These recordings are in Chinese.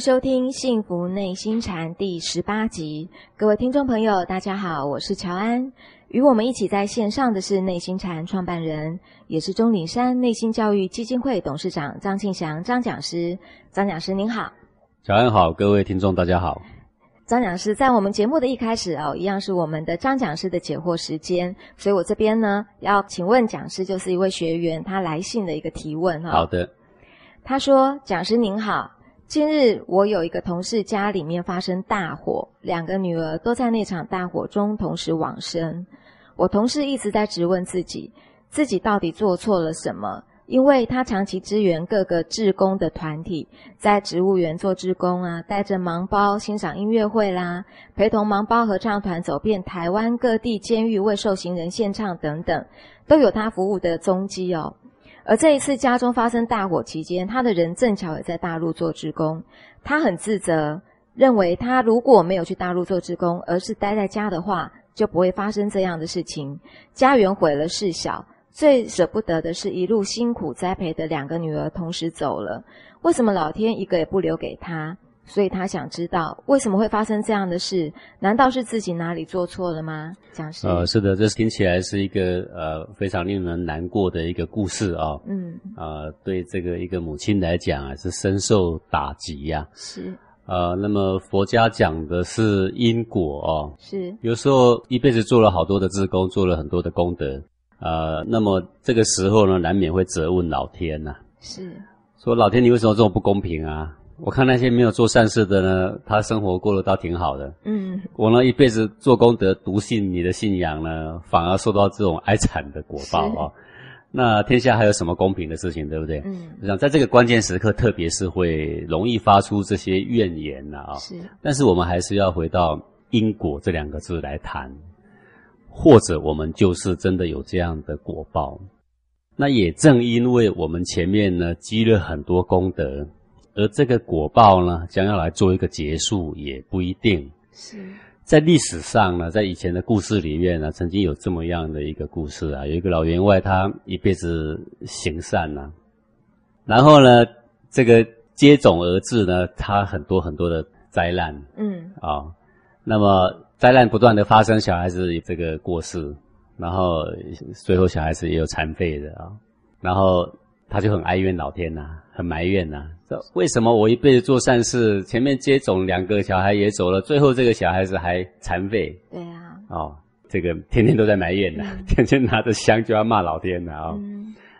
收听《幸福内心禅》第十八集，各位听众朋友，大家好，我是乔安。与我们一起在线上的是内心禅创办人，也是钟岭山内心教育基金会董事长张庆祥张讲师。张讲师您好，乔安好，各位听众大家好。张讲师在我们节目的一开始哦，一样是我们的张讲师的解惑时间，所以我这边呢要请问讲师，就是一位学员他来信的一个提问哈。好的，他说：“讲师您好。”近日，我有一个同事家里面发生大火，两个女儿都在那场大火中同时往生。我同事一直在质问自己，自己到底做错了什么？因为他长期支援各个志工的团体，在植物园做志工啊，带着盲包欣赏音乐会啦，陪同盲包合唱团走遍台湾各地监狱为受刑人献唱等等，都有他服务的踪迹哦。而这一次家中发生大火期间，他的人正巧也在大陆做职工，他很自责，认为他如果没有去大陆做职工，而是待在家的话，就不会发生这样的事情。家园毁了事小，最舍不得的是一路辛苦栽培的两个女儿同时走了，为什么老天一个也不留给他？所以他想知道为什么会发生这样的事？难道是自己哪里做错了吗？讲师，呃，是的，这听起来是一个呃非常令人难过的一个故事啊。嗯，呃，对这个一个母亲来讲啊，是深受打击呀。是，呃，那么佛家讲的是因果哦。是，有时候一辈子做了好多的自功，做了很多的功德，呃，那么这个时候呢，难免会责问老天呐。是，说老天，你为什么这么不公平啊？我看那些没有做善事的呢，他生活过得倒挺好的。嗯，我呢一辈子做功德，笃信你的信仰呢，反而受到这种哀惨的果报啊。那天下还有什么公平的事情，对不对？嗯，我想在这个关键时刻，特别是会容易发出这些怨言呐啊。是，但是我们还是要回到因果这两个字来谈，或者我们就是真的有这样的果报。那也正因为我们前面呢积了很多功德。而这个果报呢，将要来做一个结束，也不一定。是。在历史上呢，在以前的故事里面呢，曾经有这么样的一个故事啊，有一个老员外，他一辈子行善呐，然后呢，这个接踵而至呢，他很多很多的灾难，嗯，啊，那么灾难不断的发生，小孩子这个过世，然后最后小孩子也有残废的啊，然后他就很哀怨老天呐。很埋怨呐，说为什么我一辈子做善事，前面接种两个小孩也走了，最后这个小孩子还残废？对啊，哦，这个天天都在埋怨呐，天天拿着香就要骂老天的啊。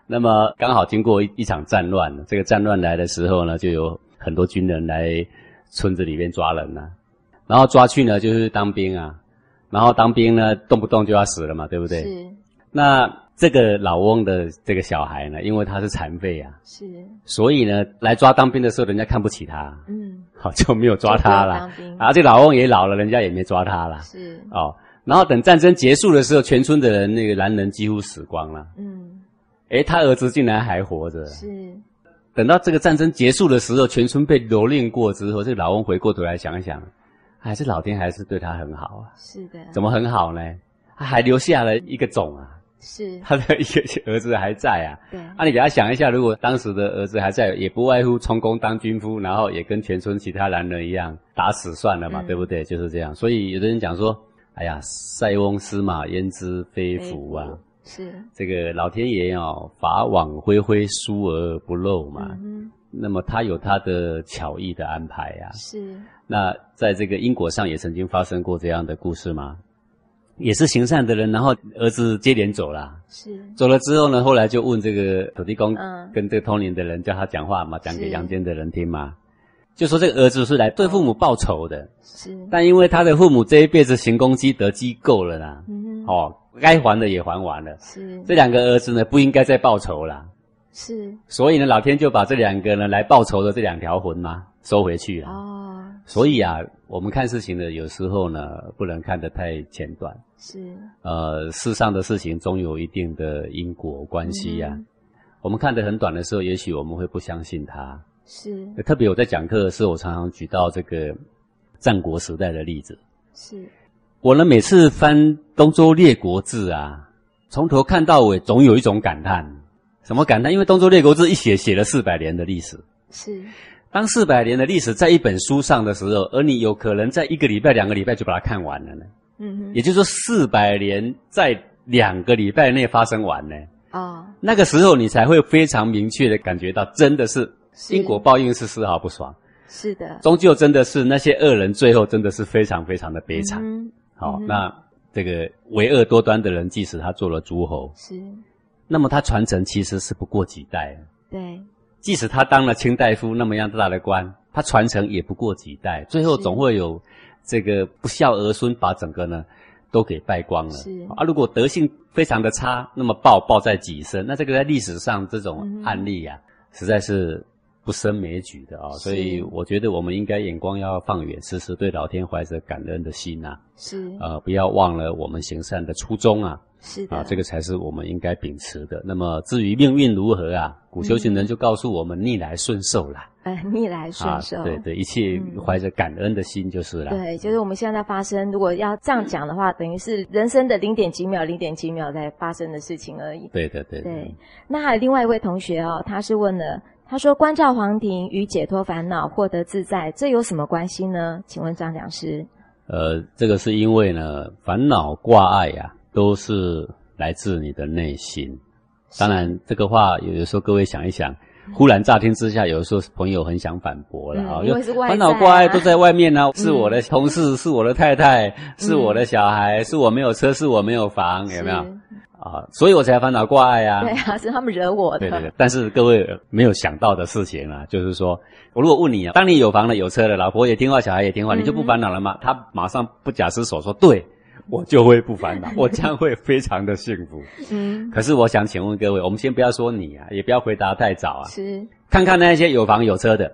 那么刚好经过一场战乱，这个战乱来的时候呢，就有很多军人来村子里面抓人呐，然后抓去呢就是当兵啊，然后当兵呢动不动就要死了嘛，对不对？是。那这个老翁的这个小孩呢，因为他是残废啊，是，所以呢，来抓当兵的时候，人家看不起他，嗯，好就没有抓他了。啊，这老翁也老了，人家也没抓他了。是，哦，然后等战争结束的时候，全村的人那个男人几乎死光了。嗯，哎，他儿子竟然还活着。是，等到这个战争结束的时候，全村被蹂躏过之后，这个老翁回过头来想一想，还是老天还是对他很好啊。是的。怎么很好呢？他还留下了一个种啊。是他的一个儿子还在啊，对，那你给他想一下，如果当时的儿子还在，也不外乎充公当军夫，然后也跟全村其他男人一样打死算了嘛，对不对？就是这样。所以有的人讲说，哎呀，塞翁失马焉知非福啊，是这个老天爷哦，法网恢恢，疏而不漏嘛。嗯，那么他有他的巧艺的安排呀。是。那在这个因果上也曾经发生过这样的故事吗？也是行善的人，然后儿子接连走了，是。走了之后呢，后来就问这个土地公，跟这个通灵的人叫他讲话嘛，讲给阳间的人听嘛，就说这个儿子是来对父母报仇的，是，但因为他的父母这一辈子行功积德积够了啦，嗯，哦，该还的也还完了，是，这两个儿子呢不应该再报仇了，是，所以呢，老天就把这两个呢来报仇的这两条魂嘛收回去了，哦，所以啊，我们看事情的有时候呢不能看得太前段。是，呃，世上的事情总有一定的因果关系呀。我们看得很短的时候，也许我们会不相信它。是，特别我在讲课的时候，我常常举到这个战国时代的例子。是，我呢每次翻《东周列国志》啊，从头看到尾，总有一种感叹。什么感叹？因为《东周列国志》一写写了四百年的历史。是，当四百年的历史在一本书上的时候，而你有可能在一个礼拜、两个礼拜就把它看完了呢？嗯哼，也就是说，四百年在两个礼拜内发生完呢？哦，那个时候你才会非常明确的感觉到，真的是因果报应是丝毫不爽。是的，终究真的是那些恶人，最后真的是非常非常的悲惨。好，那这个为恶多端的人，即使他做了诸侯，是，那么他传承其实是不过几代。对。即使他当了清大夫那么样大的官，他传承也不过几代，最后总会有这个不孝儿孙把整个呢都给败光了。是啊，如果德性非常的差，那么报报在己身，那这个在历史上这种案例呀，实在是不胜枚举的啊。所以我觉得我们应该眼光要放远，时时对老天怀着感恩的心呐。是呃，不要忘了我们行善的初衷啊。是的，啊，这个才是我们应该秉持的。那么至于命运如何啊，古修行人就告诉我们逆来顺受啦。哎，逆来顺受，对对，一切怀着感恩的心就是了。对，就是我们现在发生，如果要这样讲的话，等于是人生的零点几秒、零点几秒在发生的事情而已。对的，对。对，那还有另外一位同学哦，他是问了，他说关照皇庭与解脱烦恼、获得自在，这有什么关系呢？请问张讲师。呃，这个是因为呢，烦恼挂碍呀。都是来自你的内心。当然，这个话有的时候各位想一想，忽然乍听之下，有的时候朋友很想反驳了啊，因为是烦恼挂碍都在外面呢，是我的同事，是我的太太，是我的小孩，是我没有车，是我没有房，有没有？啊，所以我才烦恼挂碍啊。对啊，是他们惹我的。对对对。但是各位没有想到的事情啊，就是说我如果问你啊，当你有房了、有车了，老婆也听话，小孩也听话，你就不烦恼了吗？他马上不假思索说对。我就会不烦恼，我将会非常的幸福。嗯，可是我想请问各位，我们先不要说你啊，也不要回答太早啊。是，看看那些有房有车的，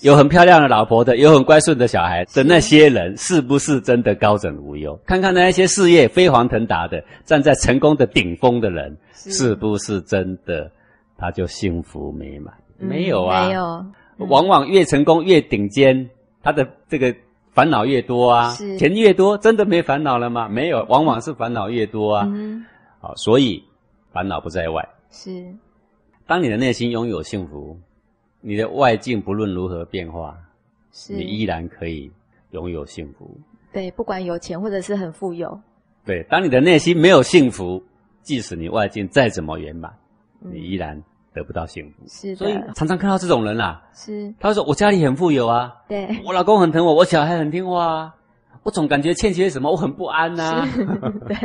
有很漂亮的老婆的，有很乖顺的小孩的那些人，是不是真的高枕无忧？看看那些事业飞黄腾达的，站在成功的顶峰的人，是不是真的他就幸福美满？没有啊，没有。往往越成功越顶尖，他的这个。烦恼越多啊，钱越多，真的没烦恼了吗？没有，往往是烦恼越多啊。嗯好，所以烦恼不在外。是，当你的内心拥有幸福，你的外境不论如何变化，你依然可以拥有幸福。对，不管有钱或者是很富有。对，当你的内心没有幸福，即使你外境再怎么圆满，你依然。得不到幸福，是。所以常常看到这种人啦，是。他说：“我家里很富有啊，对我老公很疼我，我小孩很听话啊，我总感觉欠缺什么，我很不安呐。” 对，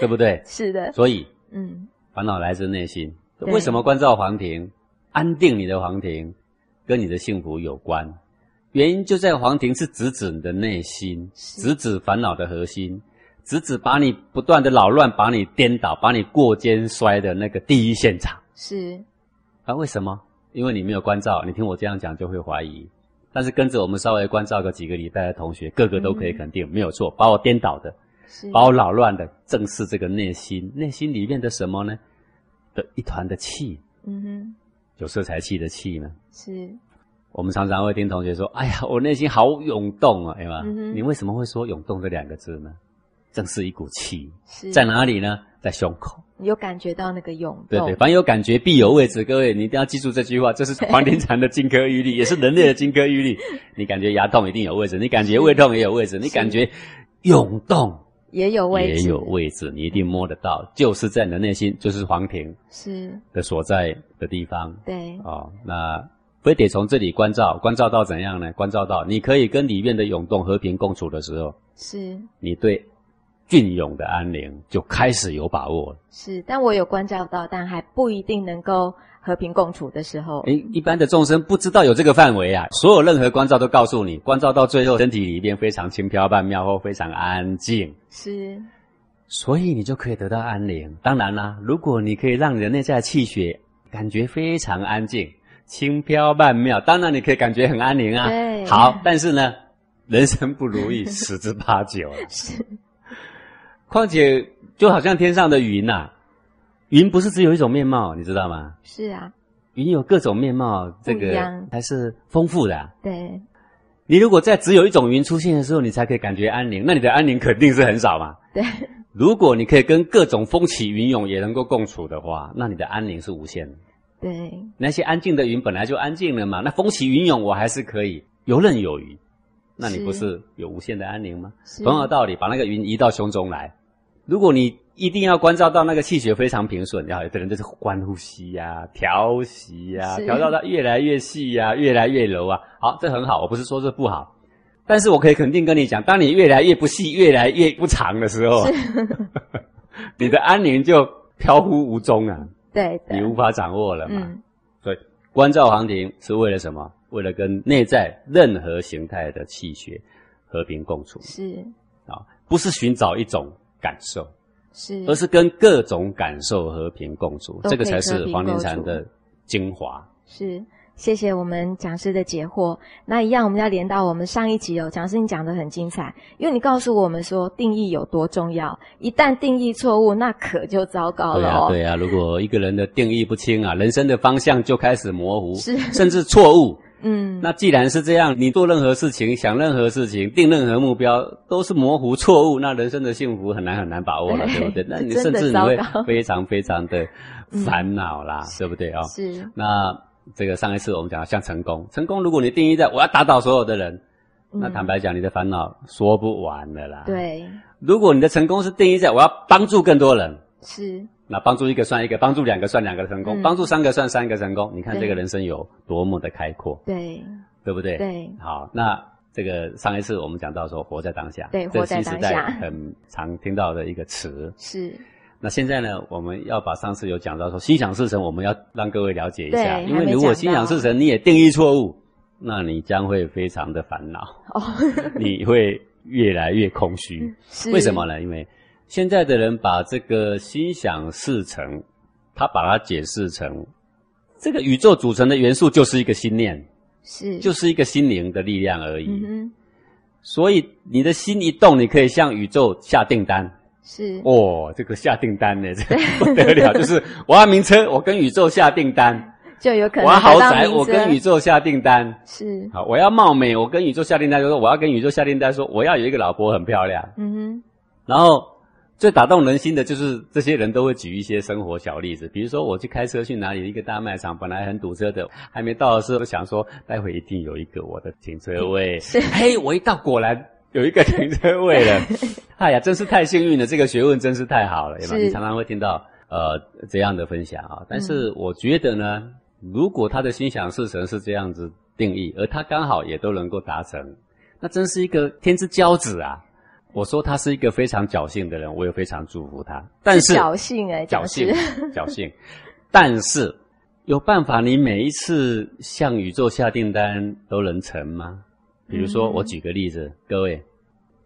对不对？是的。所以，嗯，烦恼来自内心。为什么关照皇庭，安定你的皇庭，跟你的幸福有关？原因就在皇庭是直指你的内心，直指烦恼的核心，直指把你不断的扰乱、把你颠倒、把你过肩摔的那个第一现场。是。啊，为什么？因为你没有关照，你听我这样讲就会怀疑。但是跟着我们稍微关照个几个礼拜的同学，个个都可以肯定没有错。把我颠倒的，把我扰乱的，正是这个内心，内心里面的什么呢？的一团的气。嗯哼，有色财气的气呢？是。我们常常会听同学说：“哎呀，我内心好涌动啊，对吗？”你为什么会说涌动这两个字呢？正是一股气，是在哪里呢？在胸口。有感觉到那个涌动，对对，凡有感觉必有位置。各位，你一定要记住这句话，这是黄庭禅的金科玉律，也是人类的金科玉律。你感觉牙痛一定有位置，你感觉胃痛也有位置，你感觉涌动也有位置，也有位置，你一定摸得到，就是在你的内心，就是黄庭是的所在的地方。对，哦，那非得从这里关照，关照到怎样呢？关照到你可以跟里面的涌动和平共处的时候，是你对。隽永的安宁就开始有把握了。是，但我有关照到，但还不一定能够和平共处的时候。诶，一般的众生不知道有这个范围啊。所有任何关照都告诉你，关照到最后，身体里边非常轻飘曼妙或非常安静。是，所以你就可以得到安宁。当然啦，如果你可以让你的内在气血感觉非常安静、轻飘曼妙，当然你可以感觉很安宁啊。对。好，但是呢，人生不如意十之八九啊。是。况且，就好像天上的云呐，云不是只有一种面貌，你知道吗？是啊，云有各种面貌，这个还是丰富的。对，你如果在只有一种云出现的时候，你才可以感觉安宁，那你的安宁肯定是很少嘛。对，如果你可以跟各种风起云涌也能够共处的话，那你的安宁是无限的。对，那些安静的云本来就安静了嘛，那风起云涌我还是可以游刃有余。那你不是有无限的安宁吗？同样的道理，把那个云移到胸中来。如果你一定要关照到那个气血非常平顺，然后有的人就是关呼吸呀、调息呀，调到它越来越细呀、越来越柔啊。好，这很好，我不是说这不好，但是我可以肯定跟你讲，当你越来越不细、越来越不长的时候，你的安宁就飘忽无踪啊。对，你无法掌握了嘛。所以关照航庭是为了什么？为了跟内在任何形态的气血和平共处，是啊，不是寻找一种感受，是，而是跟各种感受和平共处，这个才是黄庭禅的精华。是。谢谢我们讲师的解惑。那一样，我们要连到我们上一集哦。讲师你讲的很精彩，因为你告诉我们说定义有多重要。一旦定义错误，那可就糟糕了哦。对啊，对啊。如果一个人的定义不清啊，人生的方向就开始模糊，是甚至错误。嗯。那既然是这样，你做任何事情、想任何事情、定任何目标，都是模糊错误，那人生的幸福很难很难把握了，对不对？那你甚至你会非常非常的烦恼啦，对不对啊？是。那。这个上一次我们讲像成功，成功如果你定义在我要打倒所有的人，那坦白讲你的烦恼说不完的啦。对，如果你的成功是定义在我要帮助更多人，是，那帮助一个算一个，帮助两个算两个成功，帮助三个算三个成功。你看这个人生有多么的开阔，对，对不对？对，好，那这个上一次我们讲到说活在当下，对，活在当下，很常听到的一个词 是。那现在呢，我们要把上次有讲到说心想事成，我们要让各位了解一下，因为如果心想事成你也定义错误，那你将会非常的烦恼，哦，你会越来越空虚。为什么呢？因为现在的人把这个心想事成，他把它解释成这个宇宙组成的元素就是一个心念，是，就是一个心灵的力量而已。嗯所以你的心一动，你可以向宇宙下订单。是。哦，这个下订单呢，这不得了，就是我要名车，我跟宇宙下订单，就有可能我要豪宅，我跟宇宙下订单，是。好，我要貌美，我跟宇宙下订单，就说我要跟宇宙下订单，说我要有一个老婆很漂亮，嗯哼，然后最打动人心的就是这些人都会举一些生活小例子，比如说我去开车去哪里一个大卖场，本来很堵车的，还没到的时候想说待会一定有一个我的停车位，是，嘿，我一到果然。有一个停车位了，哎呀，真是太幸运了！这个学问真是太好了？你常常会听到呃这样的分享啊。但是我觉得呢，如果他的心想事成是这样子定义，而他刚好也都能够达成，那真是一个天之骄子啊！我说他是一个非常侥幸的人，我也非常祝福他。但是侥幸哎，侥幸，侥幸。但是有办法，你每一次向宇宙下订单都能成吗？比如说，我举个例子，各位，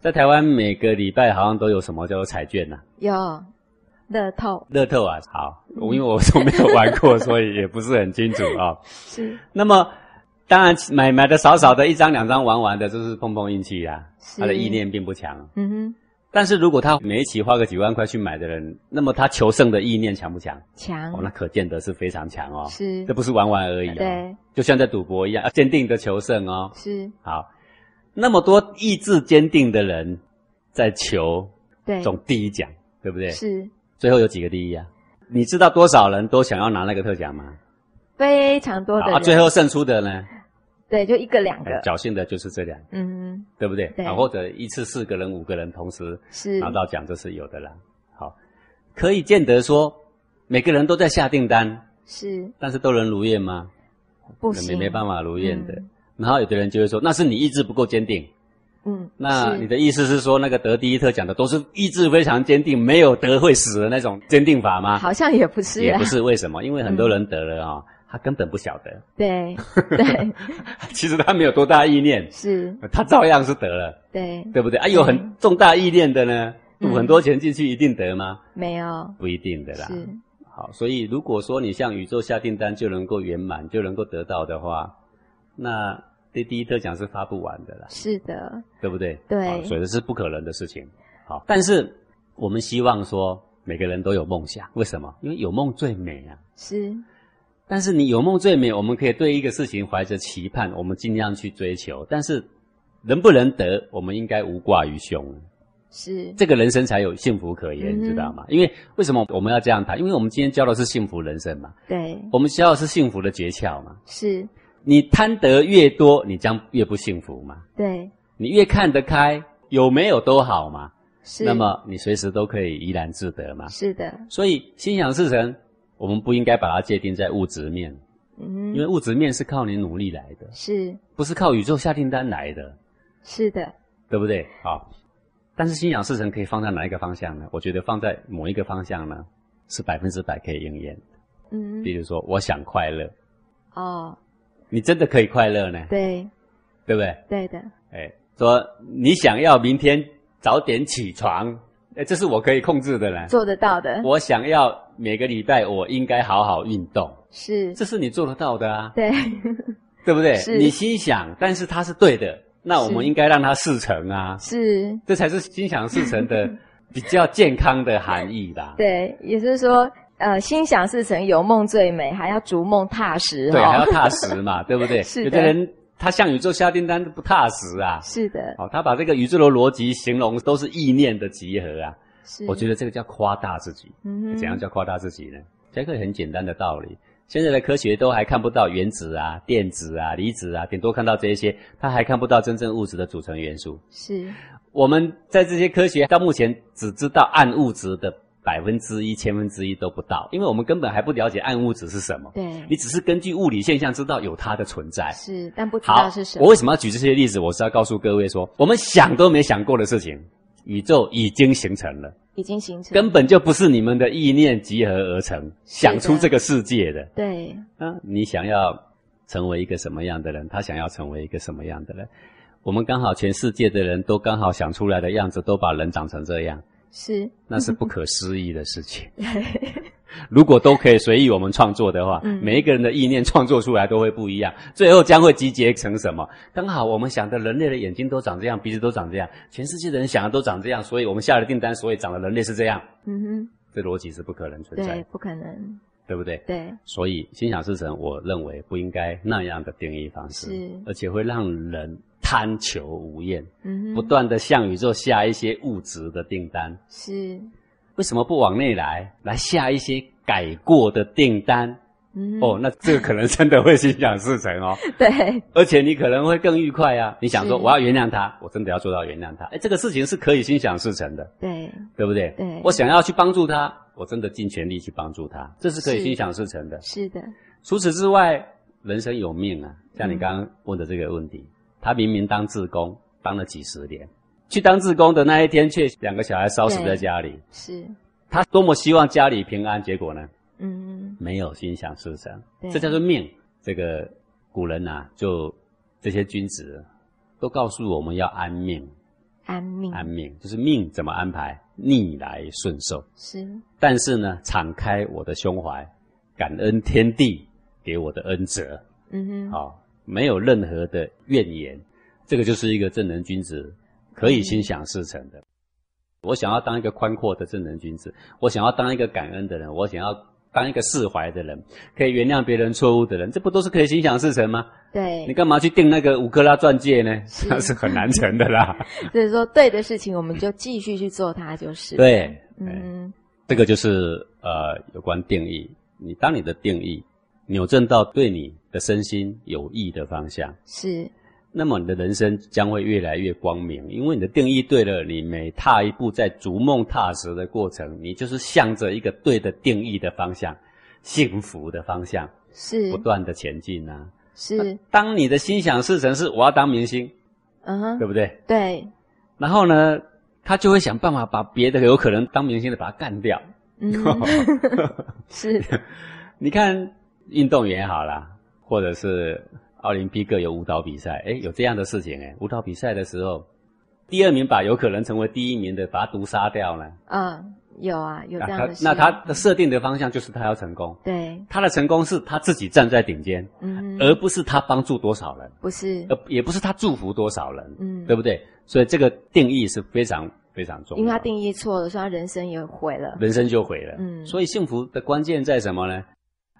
在台湾每个礼拜好像都有什么叫做彩券呐？有，乐透。乐透啊，好，我 因为我都没有玩过，所以也不是很清楚啊。是。那么，当然买买的少少的，一张两张玩玩的，就是碰碰运气呀。他的意念并不强。嗯哼。但是如果他每一期花个几万块去买的人，那么他求胜的意念强不强？强。哦，那可见得是非常强哦。是。这不是玩玩而已哦。对。就像在赌博一样，坚定的求胜哦。是。好。那么多意志坚定的人在求中第一奖，对不对？是。最后有几个第一啊？你知道多少人都想要拿那个特奖吗？非常多的。啊，最后胜出的呢？对，就一个两个。侥幸的就是这两个，嗯，对不对？对。或者一次四个人、五个人同时是拿到奖，这是有的啦。好，可以见得说每个人都在下订单，是。但是都能如愿吗？不行，没办法如愿的。然后有的人就会说，那是你意志不够坚定。嗯，那你的意思是说，那个得第一特奖的都是意志非常坚定，没有得会死的那种坚定法吗？好像也不是，也不是。为什么？因为很多人得了啊，他根本不晓得。对对，其实他没有多大意念，是，他照样是得了。对，对不对？啊，有很重大意念的呢，赌很多钱进去一定得吗？没有，不一定的啦。是，好，所以如果说你向宇宙下订单就能够圆满，就能够得到的话，那。这第一特奖是发不完的啦，是的，对不对？对，所以这是不可能的事情。好，但是我们希望说每个人都有梦想，为什么？因为有梦最美啊。是，但是你有梦最美，我们可以对一个事情怀着期盼，我们尽量去追求。但是能不能得，我们应该无挂于胸。是这个人生才有幸福可言，知道吗？因为为什么我们要这样谈？因为我们今天教的是幸福人生嘛，对，我们教的是幸福的诀窍嘛。是，你贪得越多，你将越不幸福嘛。对，你越看得开，有没有都好嘛。是。那么你随时都可以怡然自得嘛。是的，所以心想事成，我们不应该把它界定在物质面，嗯。因为物质面是靠你努力来的，是。不是靠宇宙下订单来的，是的，对不对？好，但是心想事成可以放在哪一个方向呢？我觉得放在某一个方向呢，是百分之百可以应验。嗯。比如说，我想快乐，哦，你真的可以快乐呢，对。对不对？对的，哎，说你想要明天早点起床，哎，这是我可以控制的啦。做得到的，我想要每个礼拜我应该好好运动，是，这是你做得到的啊，对，对不对？是。你心想，但是它是对的，那我们应该让它事成啊，是，这才是心想事成的 比较健康的含义啦。对，也就是说，呃，心想事成，有梦最美，还要逐梦踏实对，哦还要踏实嘛，对不对？是的。有的人他向宇宙下订单不踏实啊，是的，哦，他把这个宇宙的逻辑形容都是意念的集合啊，是，我觉得这个叫夸大自己。嗯哼怎样叫夸大自己呢？这个很简单的道理。现在的科学都还看不到原子啊、电子啊、离子啊，顶多看到这一些，他还看不到真正物质的组成元素。是，我们在这些科学到目前只知道暗物质的百分之一、千分之一都不到，因为我们根本还不了解暗物质是什么。对，你只是根据物理现象知道有它的存在。是，但不知道是什，么我为什么要举这些例子？我是要告诉各位说，我们想都没想过的事情，宇宙已经形成了。已经形成，根本就不是你们的意念集合而成，想出这个世界的。对，啊，你想要成为一个什么样的人？他想要成为一个什么样的人？我们刚好全世界的人都刚好想出来的样子，都把人长成这样，是，那是不可思议的事情。如果都可以随意我们创作的话，嗯。每一个人的意念创作出来都会不一样，最后将会集结成什么？刚好我们想的人类的眼睛都长这样，鼻子都长这样，全世界的人想的都长这样，所以我们下了订单，所以长的人类是这样，嗯哼。这逻辑是不可能存，在。对，，不可能，对不对？对，所以心想事成，我认为不应该那样的定义方式，是。而且会让人贪求无厌，嗯，不断的向宇宙下一些物质的订单。是，为什么不往内来，来下一些改过的订单？嗯，哦，那这个可能真的会心想事成哦，对，而且你可能会更愉快啊！你想说我要原谅他，我真的要做到原谅他，哎，这个事情是可以心想事成的，对，对不对？对。我想要去帮助他，我真的尽全力去帮助他，这是可以心想事成的。是的，除此之外，人生有命啊，像你嗯刚刚问的这个问题，他明明当志工当了几十年，去当志工的那一天，却两个小孩烧死在家里，是，他多么希望家里平安，结果呢，嗯，没有心想事成，对这叫做命。这个古人呐、就这些君子都告诉我们要安命，安命，安命就是命怎么安排，逆来顺受。是，但是呢，敞开我的胸怀，感恩天地给我的恩泽。嗯哼，好、没有任何的怨言，这个就是一个正人君子可以心想事成的。我想要当一个宽阔的正人君子，我想要当一个感恩的人，我想要当一个释怀的人，可以原谅别人错误的人，这不都是可以心想事成吗？对你，干嘛去定那个五克拉钻戒呢？是 那是很难成的啦。所以说对的事情，我们就继续去做它，就是，，对，嗯，嗯，这个就是呃有关定义。你当你的定义扭正到对你的身心有益的方向，是，那么你的人生将会越来越光明，因为你的定义对了，你每踏一步在逐梦踏实的过程，你就是向着一个对的定义的方向，幸福的方向是。不，断的前进啊。是，当你的心想事成是我要当明星，嗯哼，对不对？对，然后呢，他就会想办法把别的有可能当明星的把他干掉。嗯，是，你看运动员好啦，或者是奥林匹克有舞蹈比赛，哎，有这样的事情哎，舞蹈比赛的时候，第二名把有可能成为第一名的把他毒杀掉呢？嗯，有啊，有这样的事，那他的设定的方向就是他要成功，对，他的成功是他自己站在顶尖，嗯，而不是他帮助多少人，不是，呃，也不是他祝福多少人，嗯，对不对？所以这个定义是非常非常重要，因为他定义错了，所以他人生也毁了，人生就毁了。嗯。所以幸福的关键在什么呢？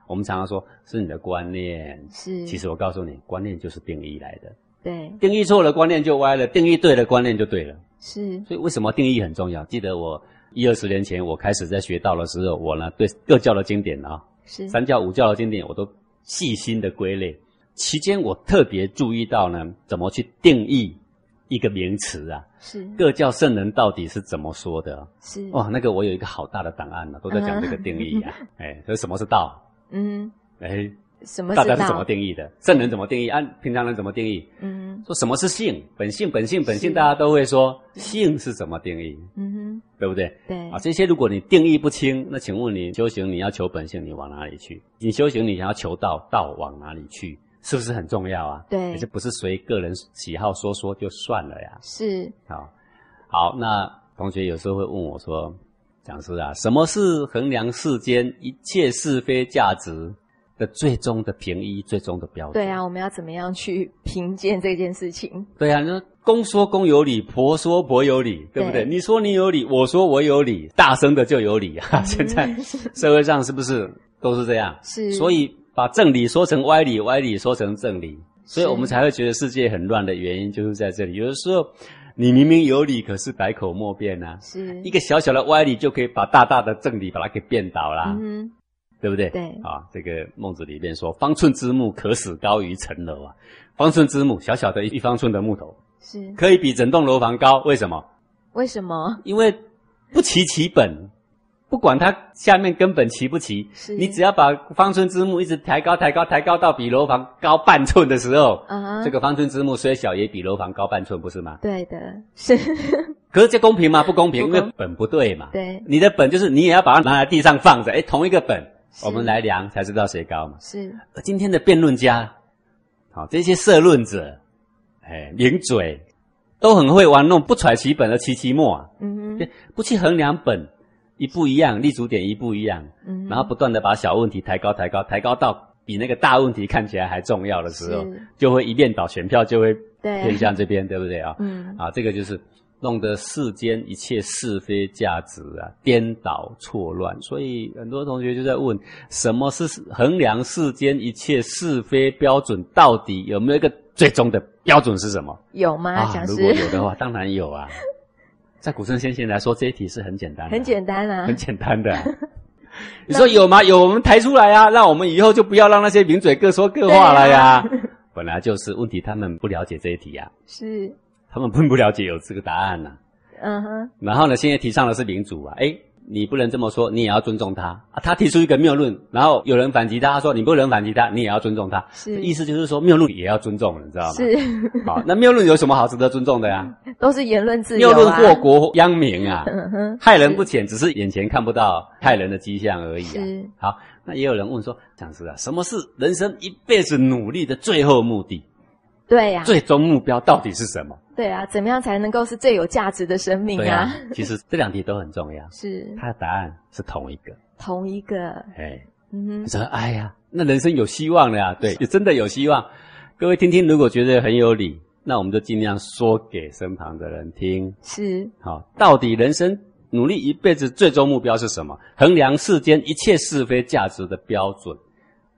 我们常常说是你的观念，是，其实我告诉你，观念就是定义来的。对，定义错了，观念就歪了；定义对了，观念就对了。是，所以为什么定义很重要？记得我一二十年前我开始在学道的时候，我呢对各教的经典啊，是三教五教的经典我都细心的归类。期间我特别注意到呢，怎么去定义一个名词啊？是各教圣人到底是怎么说的？是哇，那个我有一个好大的档案呢、都在讲这个定义啊。哎，所以什么是道？嗯，哎，什么？大家是怎么定义的？圣人怎么定义？按平常人怎么定义？嗯说什么是性？本性，本性，本性，大家都会说性是怎么定义，嗯哼，对不对？对啊，这些如果你定义不清，那请问你修行你要求本性，你往哪里去？你修行你想要求道，道往哪里去？是不是很重要啊？对这不是随个人喜好说说就算了呀。是好，好，那同学有时候会问我说：“讲师啊，什么是衡量世间一切是非价值的最终的评一、最终的标准？”对啊，我们要怎么样去评鉴这件事情？对啊，那公说公有理，婆说婆有理，对不对？对你说你有理，我说我有理，大声的就有理啊！现在社会上是不是都是这样？是，所以把正理说成歪理，歪理说成正理，所以我们才会觉得世界很乱的原因就是在这里。有的时候你明明有理，可是百口莫辩啊。是一个小小的歪理就可以把大大的正理把它给变倒啦，嗯对不对？对啊，这个孟子里面说：“方寸之木，可使高于城楼啊。”方寸之木，小小的一方寸的木头，是可以比整栋楼房高。为什么？为什么？因为不齐其本，不管它下面根本齐不齐，你只要把方寸之木一直抬高、抬高、抬高到比楼房高半寸的时候，这个方寸之木虽小，也比楼房高半寸，不是吗？对的，是，可是这公平吗？不公平，公。因为本不对嘛。对，你的本就是你也要把它拿在地上放着，哎，同一个本，我们来量才知道谁高嘛。是。而今天的辩论家，好这些社论者，哎，名嘴，都很会玩弄不揣其本而其其末啊，嗯哼，不去衡量本，一不一样，立足点一不一样，嗯，然后不断的把小问题抬高、抬高、抬高到比那个大问题看起来还重要的时候，就会一面倒，选票就会偏向这边，对不对啊？嗯啊，这个就是弄得世间一切是非价值啊颠倒错乱，所以很多同学就在问，什么是衡量世间一切是非标准？到底有没有一个最终的标准是什么？有吗？如果有的话，当然有啊。在古圣先贤来说，这一题是很简单的，很简单啊。很，简单的。啊、你说有吗？有，我们抬出来啊、让我们以后就不要让那些名嘴各说各话了呀。本来就是问题，他们不了解这一题呀、是，他们并不了解有这个答案呐、嗯哼，然后呢，现在提倡的是民主啊，哎，你不能这么说，你也要尊重他啊。他提出一个谬论，然后有人反击他，他说你不能反击他，你也要尊重他。是意思就是说谬论也要尊重，你知道吗？是，好，那谬论有什么好值得尊重的呀？都是言论自由谬啊，论祸国殃民啊，嗯，害人不浅，只是眼前看不到害人的迹象而已啊。是，好，那也有人问说，讲师啊，什么是人生一辈子努力的最后目的？对呀，最终目标到底是什么？对啊，怎么样才能够是最有价值的生命对啊啊？，其实这两题都很重要，是它的答案是同一个。同一个，哎，嗯你说，哎呀，那人生有希望了呀？对，也真的有希望。各位听听，如果觉得很有理，那我们就尽量说给身旁的人听。是，好，到底人生努力一辈子最终目标是什么？衡量世间一切是非价值的标准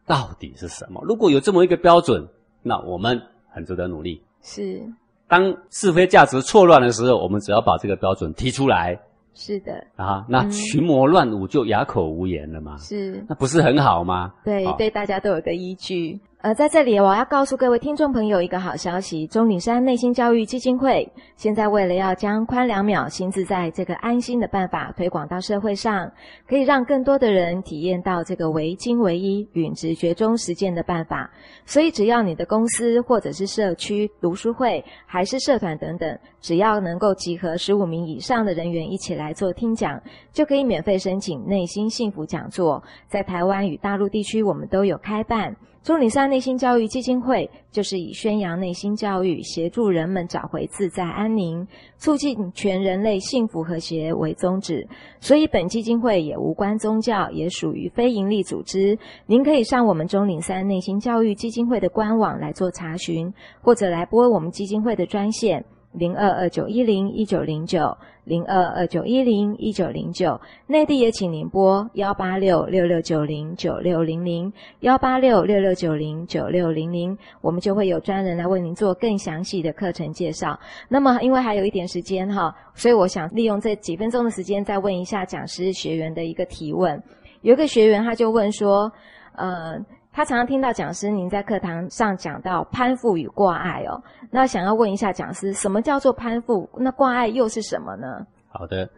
到底是什么？如果有这么一个标准，那我们很值得努力。是，当是非价值错乱的时候，我们只要把这个标准提出来是的，啊，那嗯群魔乱舞就哑口无言了嘛，是。那不是很好吗？对对，大家都有个依据。呃，在这里我要告诉各位听众朋友一个好消息：钟岭山内心教育基金会现在为了要将宽两秒心自在这个安心的办法推广到社会上，可以让更多的人体验到这个唯精唯一、允直觉中实践的办法。所以，只要你的公司或者是社区、读书会还是社团等等，只要能够集合十五名以上的人员一起来做听讲，就可以免费申请内心幸福讲座。在台湾与大陆地区，我们都有开办。钟岭山内心教育基金会就是以宣扬内心教育、协助人们找回自在安宁、促进全人类幸福和谐为宗旨，所以本基金会也无关宗教，也属于非营利组织。您可以上我们钟岭山内心教育基金会的官网来做查询，或者来拨我们基金会的专线零二二九一零一九零九零二二九一零一九零九，内地也请您拨幺八六六六九零九六零零幺八六六六九零九六零零，我们就会有专人来为您做更详细的课程介绍。那么，因为还有一点时间哈，所以我想利用这几分钟的时间，再问一下讲师学员的一个提问。有一个学员他就问说，呃。他常常听到讲师您在课堂上讲到攀附与挂碍哦，那想要问一下讲师，什么叫做攀附？那挂碍又是什么呢？好的，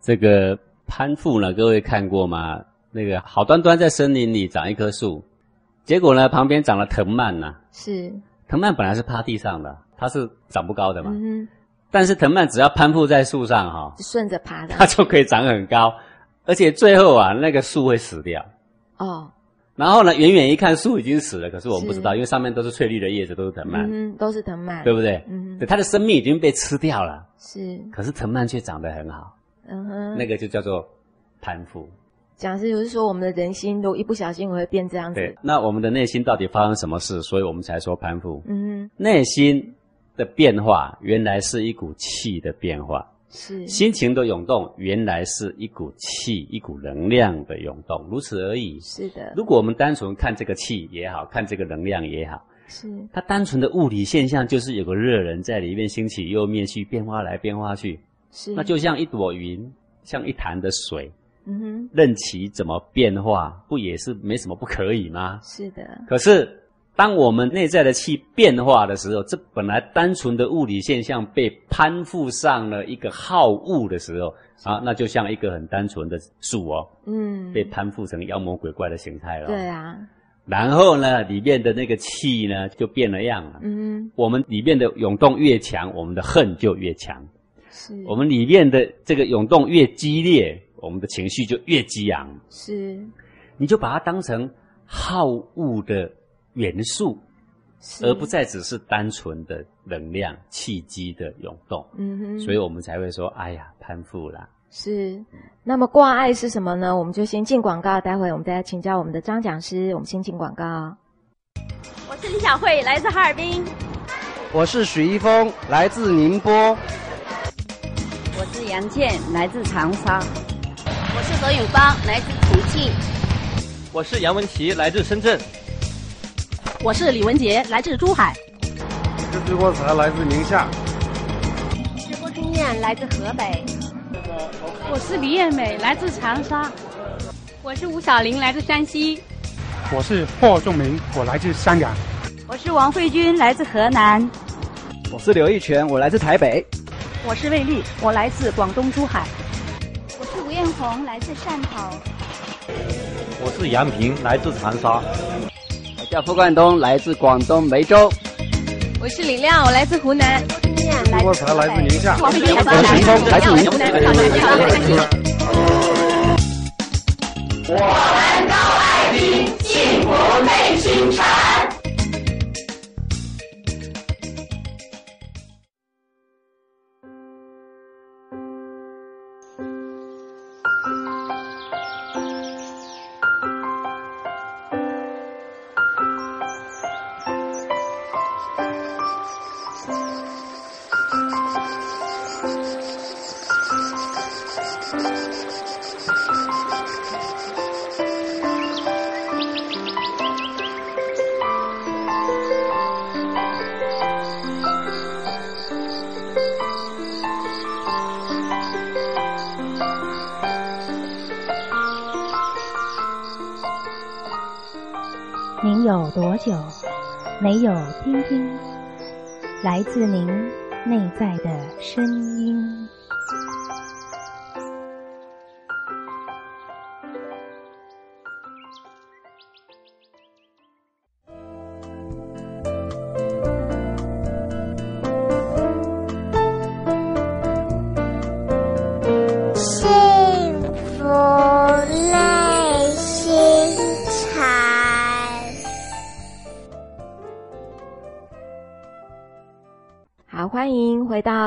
这个攀附呢，各位看过吗？那个好端端在森林里长一棵树，结果呢旁边长了藤蔓呐。是。藤蔓本来是趴地上的，它是长不高的嘛。嗯。但是藤蔓只要攀附在树上哈，顺着爬的，它就可以长很高，而且最后啊，那个树会死掉。哦。然后呢，远远一看，树已经死了，可是我们不知道，因为上面都是翠绿的叶子，都是藤蔓，嗯，都是藤蔓，对不对？嗯，对，它的生命已经被吃掉了，是，可是藤蔓却长得很好，嗯哼，那个就叫做攀附。讲师就是说，我们的人心都一不小心会变这样子。对，那我们的内心到底发生什么事？所以我们才说攀附。嗯哼，内心的变化原来是一股气的变化。是心情的涌动，原来是一股气，一股能量的涌动，如此而已。是的。如果我们单纯看这个气也好看这个能量也好，是它单纯的物理现象，就是有个热人在里面兴起又灭去，变化来变化去。是。那就像一朵云，像一潭的水，嗯哼，任其怎么变化，不也是没什么不可以吗？是的。可是。当我们内在的气变化的时候，这本来单纯的物理现象被攀附上了一个好物的时候，啊，那就像一个很单纯的树哦，嗯，被攀附成妖魔鬼怪的形态了。对啊。然后呢，里面的那个气呢就变了样了。嗯。我们里面的涌动越强，我们的恨就越强。是。我们里面的这个涌动越激烈，我们的情绪就越激昂。是。你就把它当成好物的。元素，而不再只是单纯的能量、气机的涌动。嗯哼，所以我们才会说：“哎呀，攀附啦。”是。那么挂碍是什么呢？我们就先进广告，待会我们再请教我们的张讲师。我们先进广告。我是李小慧，来自哈尔滨。我是许一峰，来自宁波。我是杨倩，来自长沙。我是何永芳，来自重庆。我是杨文琪，来自深圳。我是李文杰，来自珠海。我是朱国才，来自宁夏。是郭春燕，来自河北。我是李艳美，来自长沙。我是吴小玲，来自山西。我是霍仲明，我来自香港。我是王慧君，来自河南。我是刘一全，我来自台北。我是魏丽，我来自广东珠海。我是吴艳红，来自汕头。我是杨平，来自长沙。叫付冠东，来自广东梅州。我是李亮，我来自湖南。我才来自宁夏。我是陈峰，来自湖南。我们都爱拼，幸福内心禅。听听来自您内在的声音？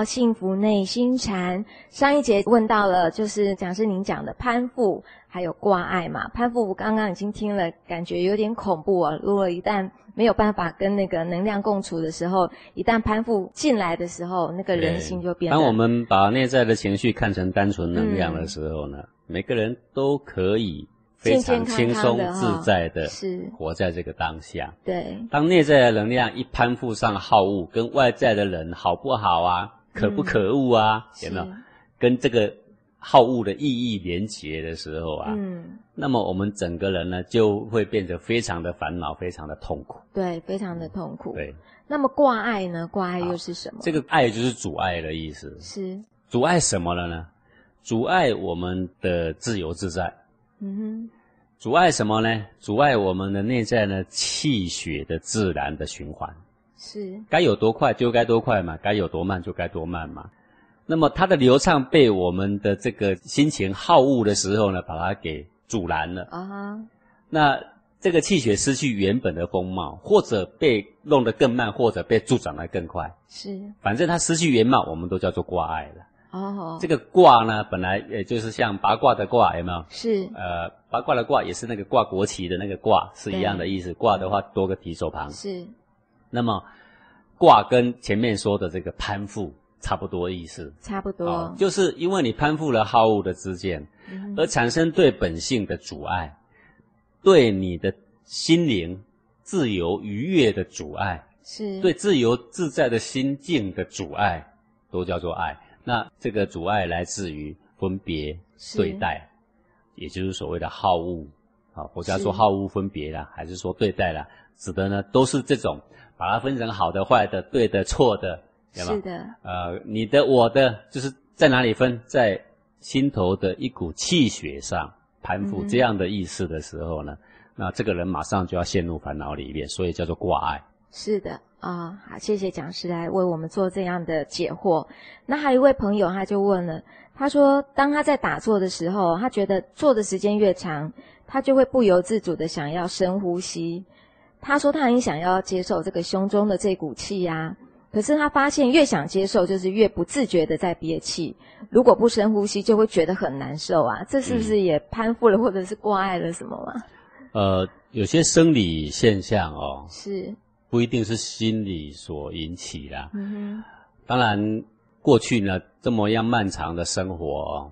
幸福内心禅。上一节问到了，就是讲师您讲的攀附还有挂碍嘛？攀附刚刚已经听了，感觉有点恐怖啊。如果一旦没有办法跟那个能量共处的时候，一旦攀附进来的时候，那个人心就变。当我们把内在的情绪看成单纯能量的时候呢，每个人都可以。非常轻松自在的，是活在这个当下。对，当内在的能量一攀附上好物，跟外在的人好不好啊，可不可恶啊，有没有？跟这个好恶的意义连结的时候啊，嗯，那么我们整个人呢，就会变得非常的烦恼，非常的痛苦。对，非常的痛苦。对。那么挂碍呢？挂碍又是什么？这个爱就是阻碍的意思。是。阻碍什么了呢？阻碍我们的自由自在。嗯哼。阻碍什么呢？阻碍我们的内在呢气血的自然的循环，是该有多快就该多快嘛，该有多慢就该多慢嘛。那么它的流畅被我们的这个心情好恶的时候呢，把它给阻拦了啊。那这个气血失去原本的风貌，或者被弄得更慢，或者被助长得更快，是反正它失去原貌，我们都叫做挂碍了。哦，这个卦呢，本来也就是像八卦的卦，有没有？是。呃，八卦的卦也是那个挂国旗的那个卦，是一样的意思。卦的话多个提手旁。是。那么，卦跟前面说的这个攀附差不多意思。差不多。就是因为你攀附了好恶的之见，而产生对本性的阻碍，对你的心灵自由愉悦的阻碍，是对自由自在的心境的阻碍，都叫做爱。那这个阻碍来自于分别对待，也就是所谓的好恶啊，佛家说好恶分别啦，还是说对待啦，指的呢都是这种把它分成好的、坏的、对的、错的？是的。呃，你的、我的，就是在哪里分，在心头的一股气血上攀附这样的意思的时候呢，那这个人马上就要陷入烦恼里面，所以叫做挂碍。是的。啊，好，谢谢讲师来为我们做这样的解惑。那还有一位朋友，他就问了，他说，当他在打坐的时候，他觉得坐的时间越长，他就会不由自主的想要深呼吸。他说他很想要接受这个胸中的这股气呀，可是他发现越想接受，就是越不自觉的在憋气。如果不深呼吸，就会觉得很难受啊。这是不是也攀附了，或者是挂碍了什么吗？呃，有些生理现象哦，是。不一定是心理所引起的。嗯哼，当然，过去呢这么样漫长的生活，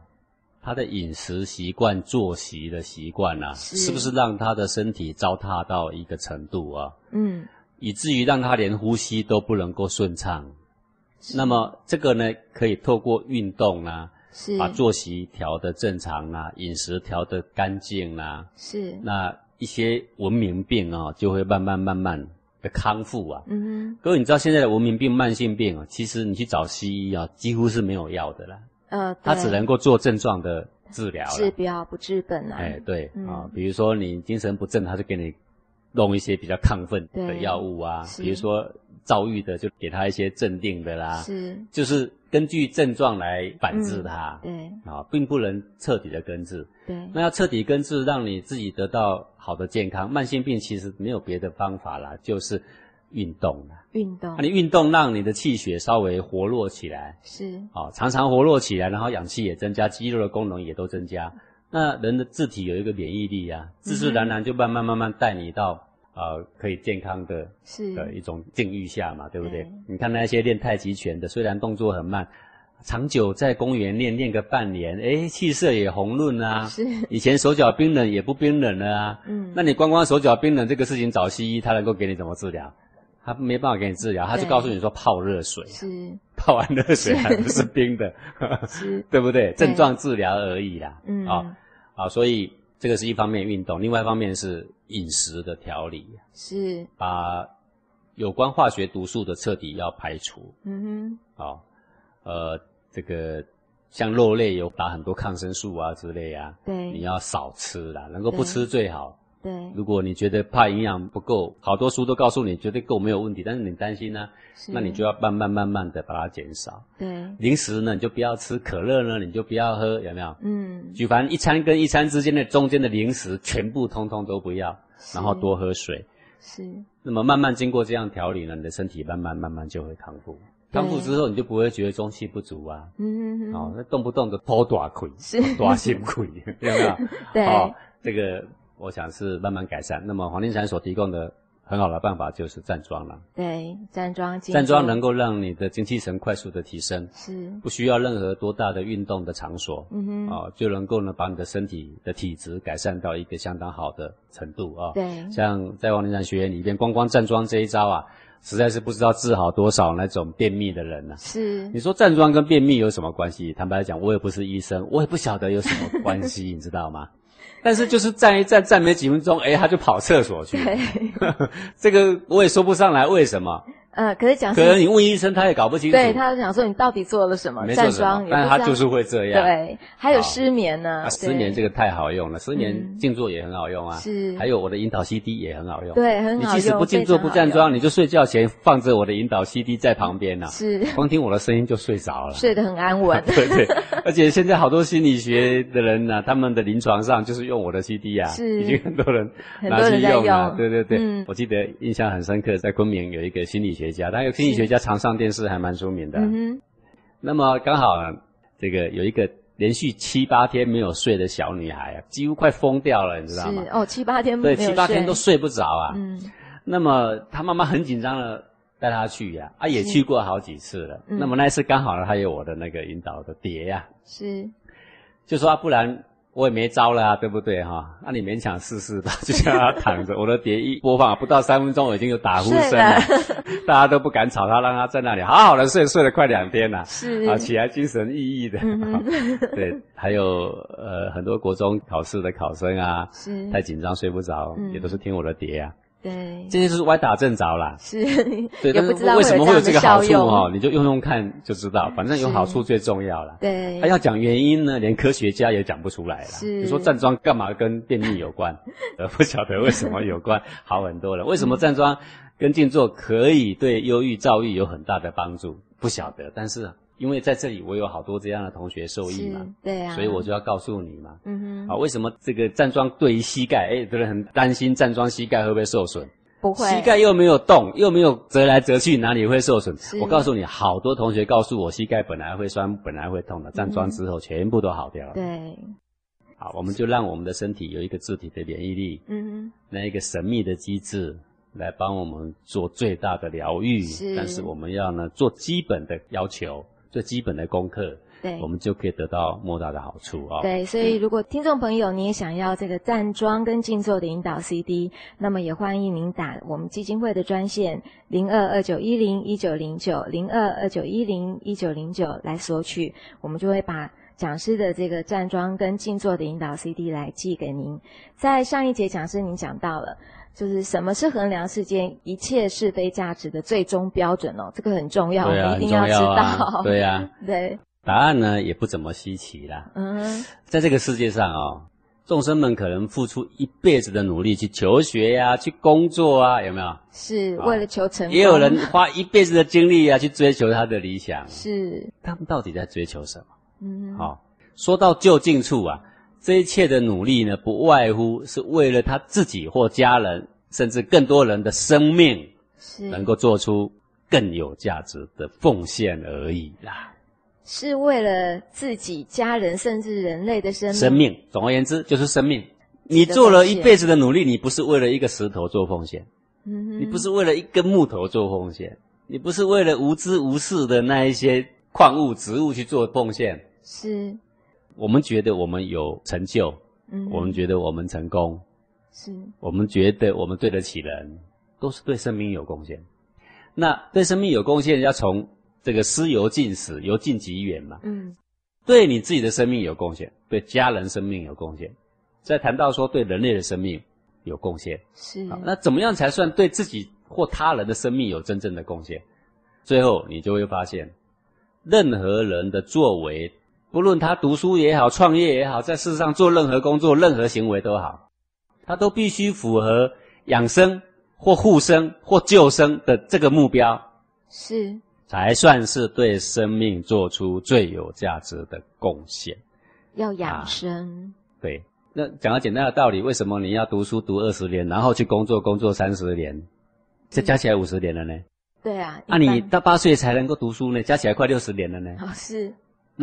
他的饮食习惯、作息的习惯啊，是不是让他的身体糟蹋到一个程度啊？嗯，以至于让他连呼吸都不能够顺畅。那么这个呢，可以透过运动啊，是把作息调得正常啊，饮食调得干净啊，是那一些文明病啊，就会慢慢慢慢。的康复啊，嗯，各位，你知道现在的文明病、慢性病啊，其实你去找西医啊，几乎是没有药的啦。呃，他只能够做症状的治疗，治标不治本啊。哎，对啊，比如说你精神不振，他就给你弄一些比较亢奋的药物啊，比如说躁郁的，就给他一些镇定的啦，是，就是根据症状来反治他，对，啊，并不能彻底的根治。对，那要彻底根治，让你自己得到。好的健康，慢性病其实没有别的方法啦，就是运动啦。运动，那你运动让你的气血稍微活络起来，是哦，常常活络起来，然后氧气也增加，肌肉的功能也都增加。那人的自体有一个免疫力啊，自自然然就慢慢慢慢带你到呃可以健康的是的一种境遇下嘛，对不对？你看那些练太极拳的，虽然动作很慢。长久在公园练练个半年，哎，气色也红润啊。是。以前手脚冰冷也不冰冷了啊。嗯。那你光光手脚冰冷这个事情找西医，他能够给你怎么治疗？他没办法给你治疗，他就告诉你说泡热水。是。泡完热水还不是冰的。是。对不对？症状治疗而已啦。嗯。啊啊，所以这个是一方面运动，另外一方面是饮食的调理。是。把有关化学毒素的彻底要排除。嗯哼。好，呃。这个像肉类有打很多抗生素啊之类啊，对，你要少吃啦，能够不吃最好。对，如果你觉得怕营养不够，好多书都告诉你绝对够没有问题，但是你担心呢，那你就要慢慢慢慢的把它减少。对，零食呢你就不要吃，可乐呢你就不要喝，有没有？嗯，举凡一餐跟一餐之间的中间的零食，全部通通都不要，然后多喝水。是。那么慢慢经过这样调理呢，你的身体慢慢慢慢就会康复。康复之后你就不会觉得中气不足啊。嗯嗯。哦，那动不动的剖大亏，是大心亏，有没有？对。哦，这个我想是慢慢改善。那么黄金禅所提供的。很好的办法就是站桩了。对，站桩。站桩能够让你的精气神快速的提升，是不需要任何多大的运动的场所，嗯哼，啊，就能够呢把你的身体的体质改善到一个相当好的程度啊。对，像在王林山学院里边，光光站桩这一招啊，实在是不知道治好多少那种便秘的人呢。是，你说站桩跟便秘有什么关系？坦白讲，我也不是医生，我也不晓得有什么关系，你知道吗？但是就是站一站，站没几分钟，哎，他就跑厕所去。这个我也说不上来为什么。呃，可是讲，可能你问医生，他也搞不清楚。对，他想说你到底做了什么？站桩，但是他就是会这样。对，还有失眠呢。失眠这个太好用了，失眠静坐也很好用啊。是。还有我的引导 CD 也很好用。对，很好用。你即使不静坐不站桩，你就睡觉前放着我的引导 CD 在旁边呐。是。光听我的声音就睡着了。睡得很安稳。对对。而且现在好多心理学的人呢，他们的临床上就是用我的 CD 啊。是。已经很多人拿去用了。对对对。嗯。我记得印象很深刻，在昆明有一个心理学家，他有心理学。家常上电视，还蛮出名的。嗯那么刚好，这个有一个连续七八天没有睡的小女孩啊，几乎快疯掉了，你知道吗？哦，七八天对，七八天都睡不着啊。嗯。那么她妈妈很紧张的带她去呀，啊，也去过好几次了。那么那次刚好呢，还有我的那个引导的碟呀。是。就说啊，不然。我也没招了啊，对不对哈？那你勉强试试吧，就叫他躺着。我的碟一播放，不到三分钟，我已经有打呼声了，大家都不敢吵他，让他在那里好好的睡，睡了快两天了。是啊，起来精神奕奕的。对，还有呃很多国中考试的考生啊，是太紧张睡不着，也都是听我的碟啊。对，这些就是歪打正着啦。是，对，但是为什么会有这个好处哦？你就用用看就知道，反正有好处最重要啦。对，他要讲原因呢，连科学家也讲不出来啦。是，你说站桩干嘛跟便秘有关？呃，不晓得为什么有关，好很多了。为什么站桩跟静坐可以对忧郁、躁郁有很大的帮助？不晓得，但是。因为在这里，我有好多这样的同学受益嘛，对啊，所以我就要告诉你嘛，嗯哼，啊，为什么这个站桩对于膝盖，哎，有人很担心站桩膝盖会不会受损？不会，膝盖又没有动，又没有折来折去，哪里会受损？我告诉你，好多同学告诉我，膝盖本来会酸，本来会痛的，站桩之后全部都好掉了。对，好，我们就让我们的身体有一个自体的免疫力，嗯哼，那一个神秘的机制来帮我们做最大的疗愈。是，但是我们要呢做基本的要求。最基本的功课，对，我们就可以得到莫大的好处啊。对，所以如果听众朋友你也想要这个站桩跟静坐的引导 CD，那么也欢迎您打我们基金会的专线零二二九一零一九零九零二二九一零一九零九来索取，我们就会把讲师的这个站桩跟静坐的引导 CD 来寄给您。在上一节讲师您讲到了。就是什么是衡量世间一切是非价值的最终标准哦？这个很重要，我们一定要知道。对呀，对。答案呢也不怎么稀奇啦。嗯，在这个世界上哦，众生们可能付出一辈子的努力去求学呀，去工作啊，有没有？是为了求成功。也有人花一辈子的精力啊，去追求他的理想。是。他们到底在追求什么？嗯。好，说到就近处啊。这一切的努力呢，不外乎是为了他自己或家人，甚至更多人的生命，是能够做出更有价值的奉献而已啦。是为了自己、家人，甚至人类的生命。生命，总而言之就是生命。你做了一辈子的努力，你不是为了一个石头做奉献，嗯，你不是为了一根木头做奉献，你不是为了无知无识的那一些矿物、植物去做奉献，是。我们觉得我们有成就，嗯，我们觉得我们成功，是，我们觉得我们对得起人，都是对生命有贡献。那对生命有贡献，要从这个思由近始，由近及远嘛，嗯，对你自己的生命有贡献，对家人生命有贡献，再谈到说对人类的生命有贡献，是。那怎么样才算对自己或他人的生命有真正的贡献？最后你就会发现，任何人的作为。不论他读书也好，创业也好，在世上做任何工作、任何行为都好，他都必须符合养生或护生或救生的这个目标，是才算是对生命做出最有价值的贡献。要养生，对。那讲个简单的道理，为什么你要读书读二十年，然后去工作工作三十年，这加起来五十年了呢？对啊。那你到八岁才能够读书呢，加起来快六十年了呢。哦，是。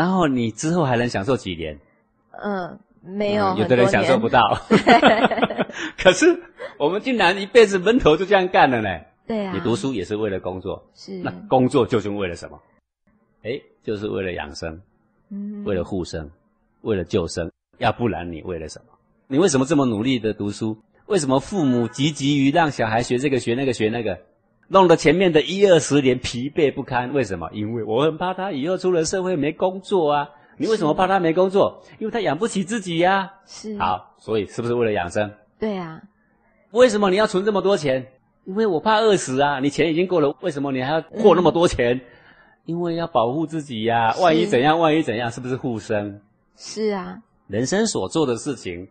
然后你之后还能享受几年？嗯，没有。有的人享受不到。可是我们竟然一辈子闷头就这样干了呢。对啊。你读书也是为了工作。是。那工作究竟为了什么？哎，就是为了养生，嗯，为了护生，为了救生。要不然你为了什么？你为什么这么努力的读书？为什么父母急急于让小孩学这个学那个学那个，弄得前面的一二十年疲惫不堪？为什么？因为我很怕他以后出了社会没工作啊！你为什么怕他没工作？因为他养不起自己呀。是。好，所以是不是为了养生？对啊。为什么你要存这么多钱？因为我怕饿死啊！你钱已经够了，为什么你还要过那么多钱？因为要保护自己呀，万一怎样，万一怎样，是不是护身？是啊。人生所做的事情，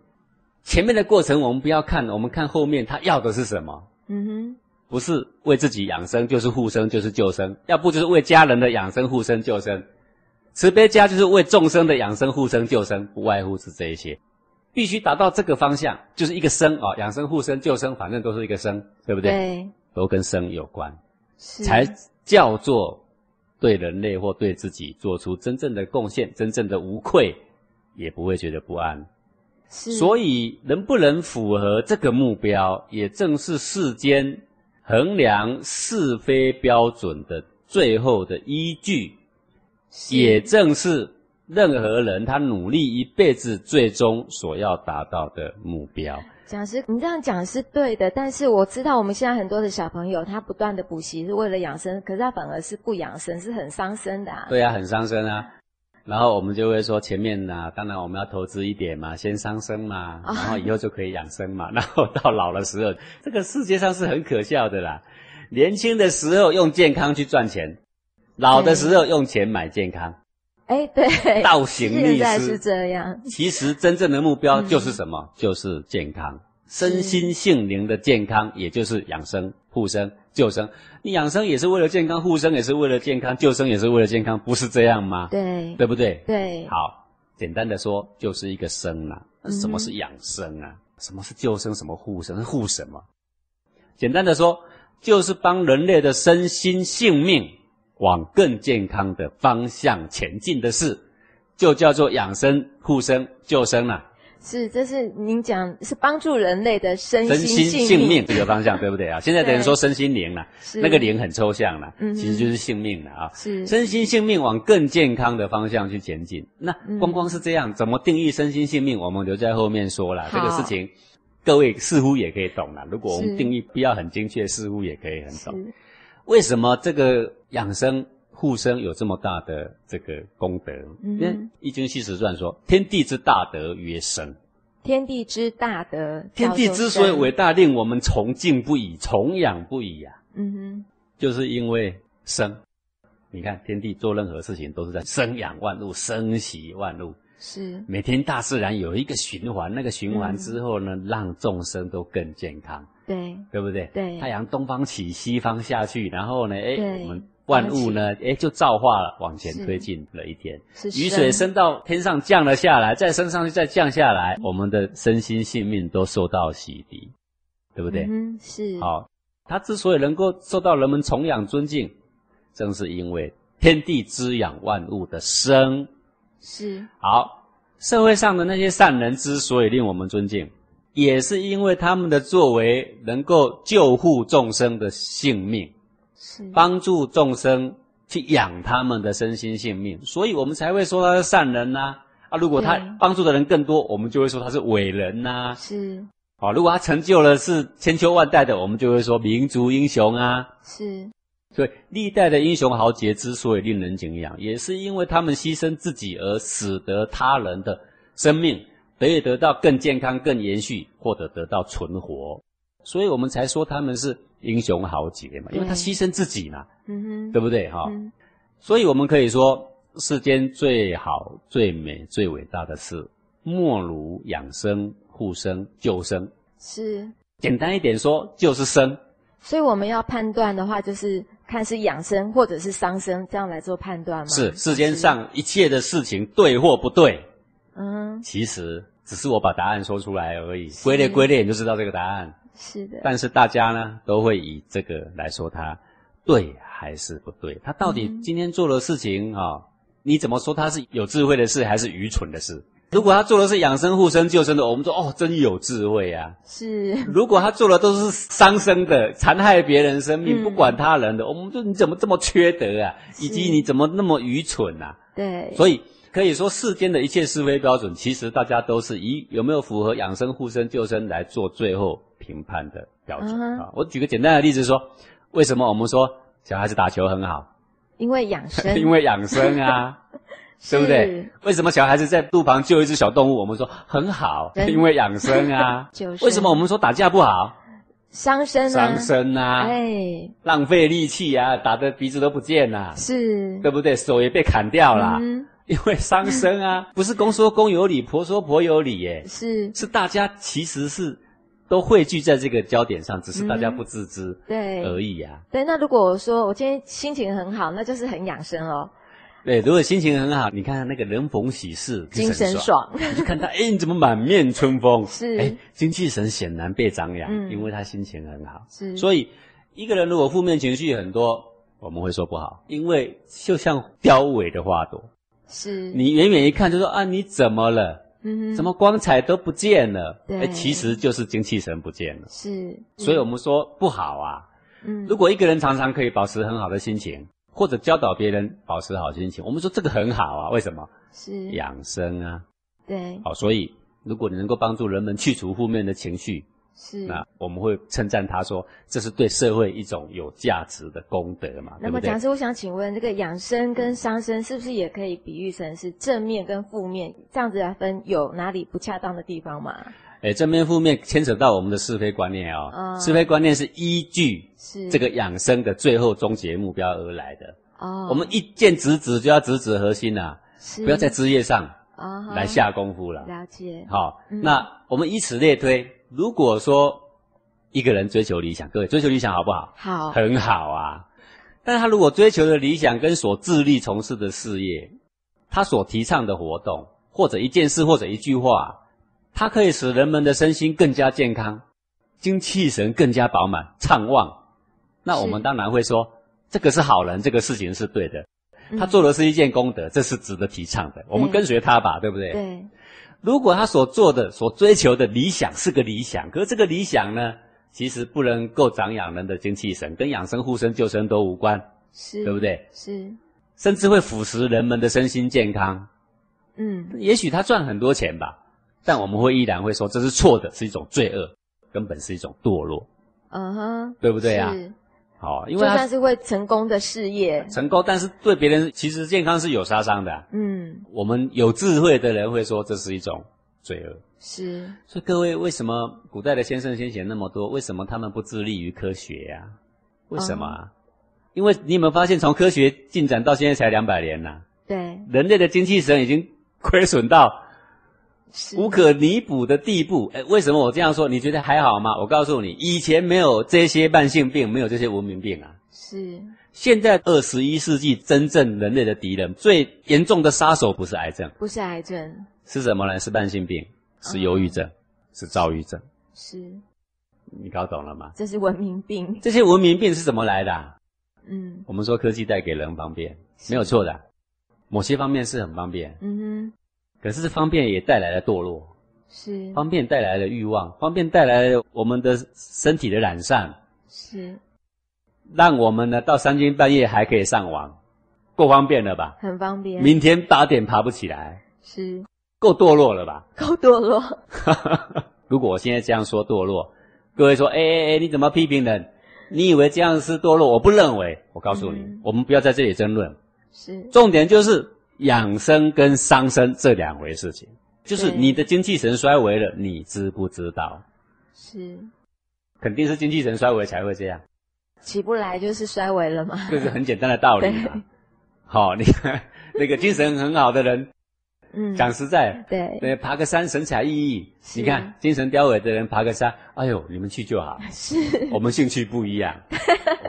前面的过程我们不要看，我们看后面他要的是什么？嗯哼，不是为自己养生，就是护生，就是救生；要不就是为家人的养生、护生、救生。慈悲家就是为众生的养生、护生、救生，不外乎是这一些。必须达到这个方向，就是一个生啊，养生、护生、救生，反正都是一个生，对不对？对，都跟生有关，才叫做对人类或对自己做出真正的贡献，真正的无愧。也不会觉得不安，所以能不能符合这个目标，也正是世间衡量是非标准的最后的依据，也正是任何人他努力一辈子最终所要达到的目标。讲师，你这样讲是对的，但是我知道我们现在很多的小朋友，他不断的补习是为了养生，可是他反而是不养生，是很伤身的。对啊，很伤身啊。然后我们就会说，前面呢，当然我们要投资一点嘛，先伤身嘛，然后以后就可以养生嘛。然后到老的时候，这个世界上是很可笑的啦。年轻的时候用健康去赚钱，老的时候用钱买健康。哎，对，倒行逆施是这样。其实真正的目标就是什么？就是健康，身心性灵的健康，也就是养生、护生、救生。你养生也是为了健康，护生也是为了健康，救生也是为了健康，不是这样吗？对，对不对？对。好，简单的说，就是一个生啊。那什么是养生啊？什么是救生？什么护生？护什么？简单的说，就是帮人类的身心性命往更健康的方向前进的事，就叫做养生、护生、救生了。是，这是您讲是帮助人类的身心性命这个方向，对不对啊？现在等于说身心灵了，那个灵很抽象了，其实就是性命了啊。是身心性命往更健康的方向去前进。那光光是这样，怎么定义身心性命？我们留在后面说了。这个事情，各位似乎也可以懂了。如果我们定义不要很精确，似乎也可以很懂。为什么这个养生护生有这么大的这个功德？因为《易经系辞传》说：“天地之大德曰生。”天地之大德，天地之所以伟大，令我们崇敬不已、崇仰不已啊！嗯哼，就是因为生。你看，天地做任何事情都是在生养万物、生息万物。是每天大自然有一个循环，那个循环之后呢，让众生都更健康。对，对不对？对，太阳东方起，西方下去，然后呢，哎，我们。万物呢，哎，就造化了，往前推进了一天。雨水升到天上降了下来，再升上去，再降下来，我们的身心性命都受到洗涤，对不对？嗯，是。好，它之所以能够受到人们崇仰尊敬，正是因为天地滋养万物的生。是。好，社会上的那些善人之所以令我们尊敬，也是因为他们的作为能够救护众生的性命。帮助众生去养他们的身心性命，所以我们才会说他是善人呐。啊，如果他帮助的人更多，我们就会说他是伟人呐。是。啊，如果他成就了是千秋万代的，我们就会说民族英雄啊。是。所以历代的英雄豪杰之所以令人敬仰，也是因为他们牺牲自己而使得他人的生命得以得到更健康、更延续，或者得到存活。所以我们才说他们是。英雄豪杰嘛，因为他牺牲自己嘛，嗯哼，对不对哈？所以我们可以说，世间最好、最美、最伟大的事，莫如养生、护生、救生。是，简单一点说，就是生。所以我们要判断的话，就是看是养生或者是伤生，这样来做判断吗？是，世间上一切的事情对或不对，嗯，其实只是我把答案说出来而已，归类归类你就知道这个答案。是的，但是大家呢都会以这个来说他对还是不对？他到底今天做的事情啊，你怎么说他是有智慧的事还是愚蠢的事？如果他做的是养生护身救生的，我们说哦，真有智慧啊。是。如果他做的都是伤生的、残害别人生命、不管他人的，我们说你怎么这么缺德啊？以及你怎么那么愚蠢啊？对。所以可以说，世间的一切是非标准，其实大家都是以有没有符合养生护身救生来做最后评判的标准啊。我举个简单的例子说，为什么我们说小孩子打球很好？因为养生。因为养生啊。对不对？为什么小孩子在路旁救一只小动物？我们说很好，因为养生啊。为什么我们说打架不好？伤身啊！伤身啊！哎，浪费力气啊，打的鼻子都不见了。是，对不对？手也被砍掉了，因为伤身啊。不是公说公有理，婆说婆有理，耶。是，是大家其实是都汇聚在这个焦点上，只是大家不自知对而已啊。对，那如果我说我今天心情很好，那就是很养生哦。对，如果心情很好，你看那个人逢喜事精神爽，你就看他，哎，你怎么满面春风？是，哎，精气神显然被张扬，因为他心情很好。是，所以一个人如果负面情绪很多，我们会说不好，因为就像凋萎的花朵，是你远远一看就说啊，你怎么了？嗯，什么光彩都不见了？对，其实就是精气神不见了。是，所以我们说不好啊。嗯，如果一个人常常可以保持很好的心情。或者教导别人保持好心情，我们说这个很好啊，为什么？是养生啊。对。好，所以如果你能够帮助人们去除负面的情绪，是那我们会称赞他说，这是对社会一种有价值的功德嘛。那么讲师，我想请问，这个养生跟伤生是不是也可以比喻成是正面跟负面这样子来分？有哪里不恰当的地方吗？哎，正面负面牵扯到我们的是非观念哦。是非观念是依据是这个养生的最后终结目标而来的。哦。我们一见直指就要直指核心呐，不要在枝叶上来下功夫了。了解。好，那我们以此类推，如果说一个人追求理想，各位追求理想好不好？好。很好啊。但是他如果追求的理想跟所致力从事的事业，他所提倡的活动，或者一件事，或者一句话。它可以使人们的身心更加健康，精气神更加饱满畅旺。那我们当然会说，这个是好人，这个事情是对的。他做的是一件功德，这是值得提倡的。我们跟随他吧，对不对？对。如果他所做的、所追求的理想是个理想，可是这个理想呢，其实不能够长养人的精气神，跟养生、护身、救生都无关，是，对不对？是。甚至会腐蚀人们的身心健康。嗯。也许他赚很多钱吧。但我们会依然会说这是错的，是一种罪恶，根本是一种堕落。嗯哼，对不对啊？好，因为就算是会成功的事业，成功，但是对别人其实健康是有杀伤的。嗯，我们有智慧的人会说这是一种罪恶。是，所以各位，为什么古代的先生先贤那么多？为什么他们不致力于科学呀？为什么？因为你有没有发现，从科学进展到现在才两百年呐？对，人类的精气神已经亏损到。无可弥补的地步，哎，为什么我这样说？你觉得还好吗？我告诉你，以前没有这些慢性病，没有这些文明病啊。是。现在二十一世纪，真正人类的敌人，最严重的杀手不是癌症，不是癌症，是什么呢？是慢性病，是忧郁症，是躁郁症。是。你搞懂了吗？这是文明病。这些文明病是怎么来的？嗯。我们说科技带给人方便，没有错的，某些方面是很方便。嗯哼。可是方便也带来了堕落，是方便带来了欲望，方便带来了我们的身体的懒散，是让我们呢到三更半夜还可以上网，够方便了吧？很方便。明天八点爬不起来，是够堕落了吧？够堕落。如果我现在这样说堕落，各位说，哎哎哎，你怎么批评人？你以为这样是堕落？我不认为。我告诉你，我们不要在这里争论。是重点就是。养生跟伤身这两回事情，就是你的精气神衰微了，你知不知道？是，肯定是精气神衰微才会这样，起不来就是衰微了嘛。这是很简单的道理嘛。好，你看 那个精神很好的人，嗯，讲实在，对，对，爬个山神采奕奕。你看精神凋萎的人爬个山，哎呦，你们去就好。是，我们兴趣不一样。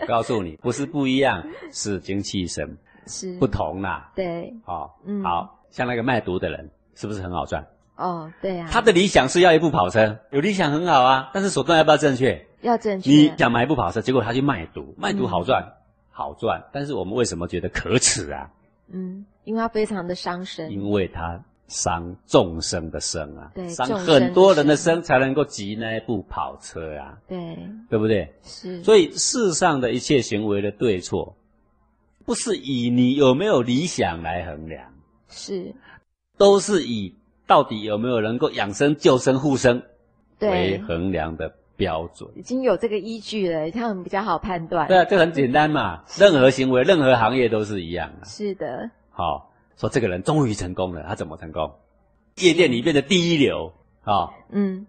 我告诉你，不是不一样，是精气神。是不同啦，对，哦，嗯，好像那个卖毒的人，是不是很好赚？哦，对啊，他的理想是要一部跑车，有理想很好啊，但是手段要不要正确？要正确。你想买一部跑车，结果他去卖毒，卖毒好赚，好赚，但是我们为什么觉得可耻啊？嗯，因为他非常的伤身。因为他伤众生的生啊，对，伤很多人的生才能够集那一部跑车啊，对，对不对？是。所以世上的一切行为的对错，不是以你有没有理想来衡量，是，都是以到底有没有能够养生、救生、护生为衡量的。标准已经有这个依据了，这样比较好判断。对啊，这很简单嘛。任何行为、任何行业都是一样的。是的。好，说这个人终于成功了，他怎么成功？夜店里面的第一流啊。嗯。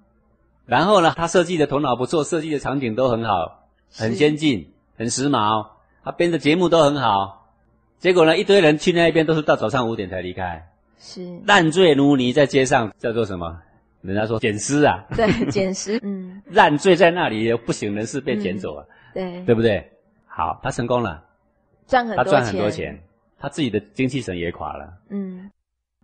然后呢，他设计的头脑不错，设计的场景都很好，很先进，很时髦。他编的节目都很好。结果呢，一堆人去那边都是到早上五点才离开。是。烂醉如泥在街上叫做什么？人家说捡尸啊，对，捡尸，嗯，烂醉在那里，不省人事被捡走了，对，对不对？好，他成功了，赚很多钱，他赚很多钱，他自己的精气神也垮了，嗯，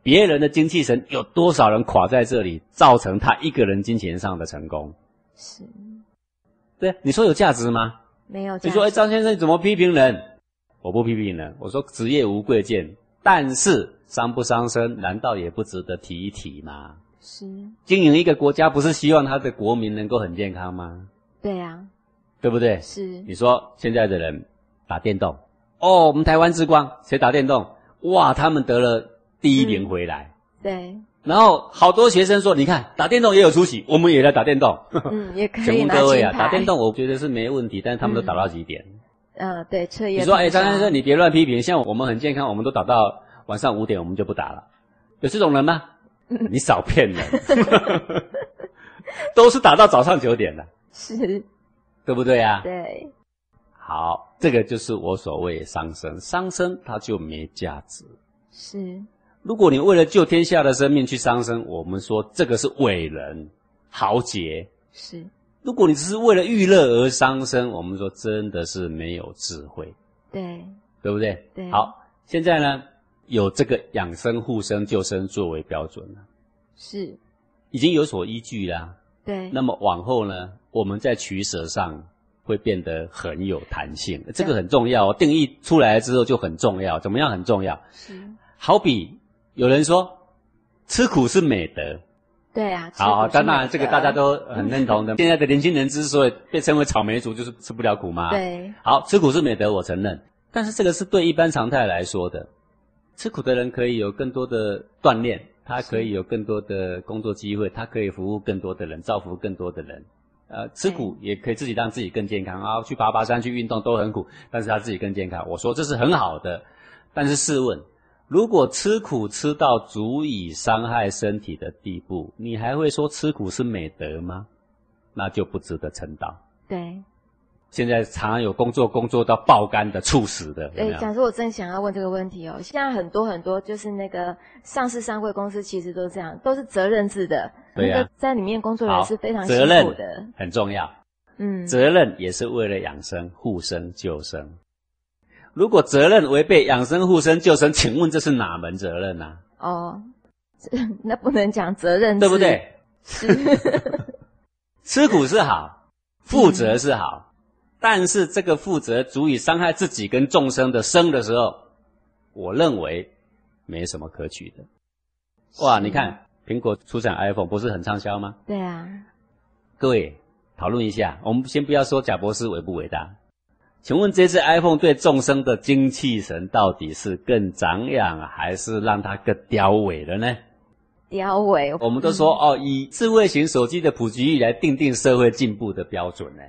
别人的精气神有多少人垮在这里，造成他一个人金钱上的成功？是，对，你说有价值吗？没有。你说，哎，张先生怎么批评人？我不批评人，我说职业无贵贱，但是伤不伤身，难道也不值得提一提吗？是经营一个国家，不是希望他的国民能够很健康吗？对啊，对不对？是。你说现在的人打电动，哦，我们台湾之光谁打电动？哇，他们得了第一名回来。对。然后好多学生说：“你看打电动也有出息，我们也来打电动。”嗯，也可以。请问各位啊，打电动我觉得是没问题，但是他们都打到几点？嗯，对，彻夜。你说，哎，张先生，你别乱批评。像我们很健康，我们都打到晚上五点，我们就不打了。有这种人吗？你少骗人，都是打到早上九点的，是，对不对啊？对，好，这个就是我所谓伤身，伤身它就没价值。是，如果你为了救天下的生命去伤身，我们说这个是伟人豪杰。是，如果你只是为了娱乐而伤身，我们说真的是没有智慧。对，对不对？对。好，现在呢？有这个养生、护生、救生作为标准了，是已经有所依据啦。对，那么往后呢，我们在取舍上会变得很有弹性，这个很重要。定义出来之后就很重要，怎么样很重要？是，好比有人说吃苦是美德，对啊，好，当然这个大家都很认同的。现在的年轻人之所以被称为草莓族，就是吃不了苦嘛。对，好吃苦是美德，我承认，但是这个是对一般常态来说的。吃苦的人可以有更多的锻炼，他可以有更多的工作机会，他可以服务更多的人，造福更多的人。呃，吃苦也可以自己让自己更健康啊，去爬爬山、去运动都很苦，但是他自己更健康。我说这是很好的，但是试问，如果吃苦吃到足以伤害身体的地步，你还会说吃苦是美德吗？那就不值得称道。对。现在常常有工作工作到爆肝的、猝死的。哎，假如我真想要问这个问题哦。现在很多很多就是那个上市上柜公司，其实都是这样，都是责任制的。对呀。在里面工作人是非常辛苦的。很重要。嗯。责任也是为了养生、护生、救生。如果责任违背养生、护生、救生，请问这是哪门责任呢？哦，那不能讲责任，对不对？是。吃苦是好，负责是好。但是这个负责足以伤害自己跟众生的生的时候，我认为没什么可取的。哇，你看苹果出产 iPhone 不是很畅销吗？对啊。各位讨论一下，我们先不要说贾博士伟不伟大，请问这次 iPhone 对众生的精气神到底是更长养，还是让它更凋萎了呢？凋萎。我们都说哦，以智慧型手机的普及率来定定社会进步的标准呢？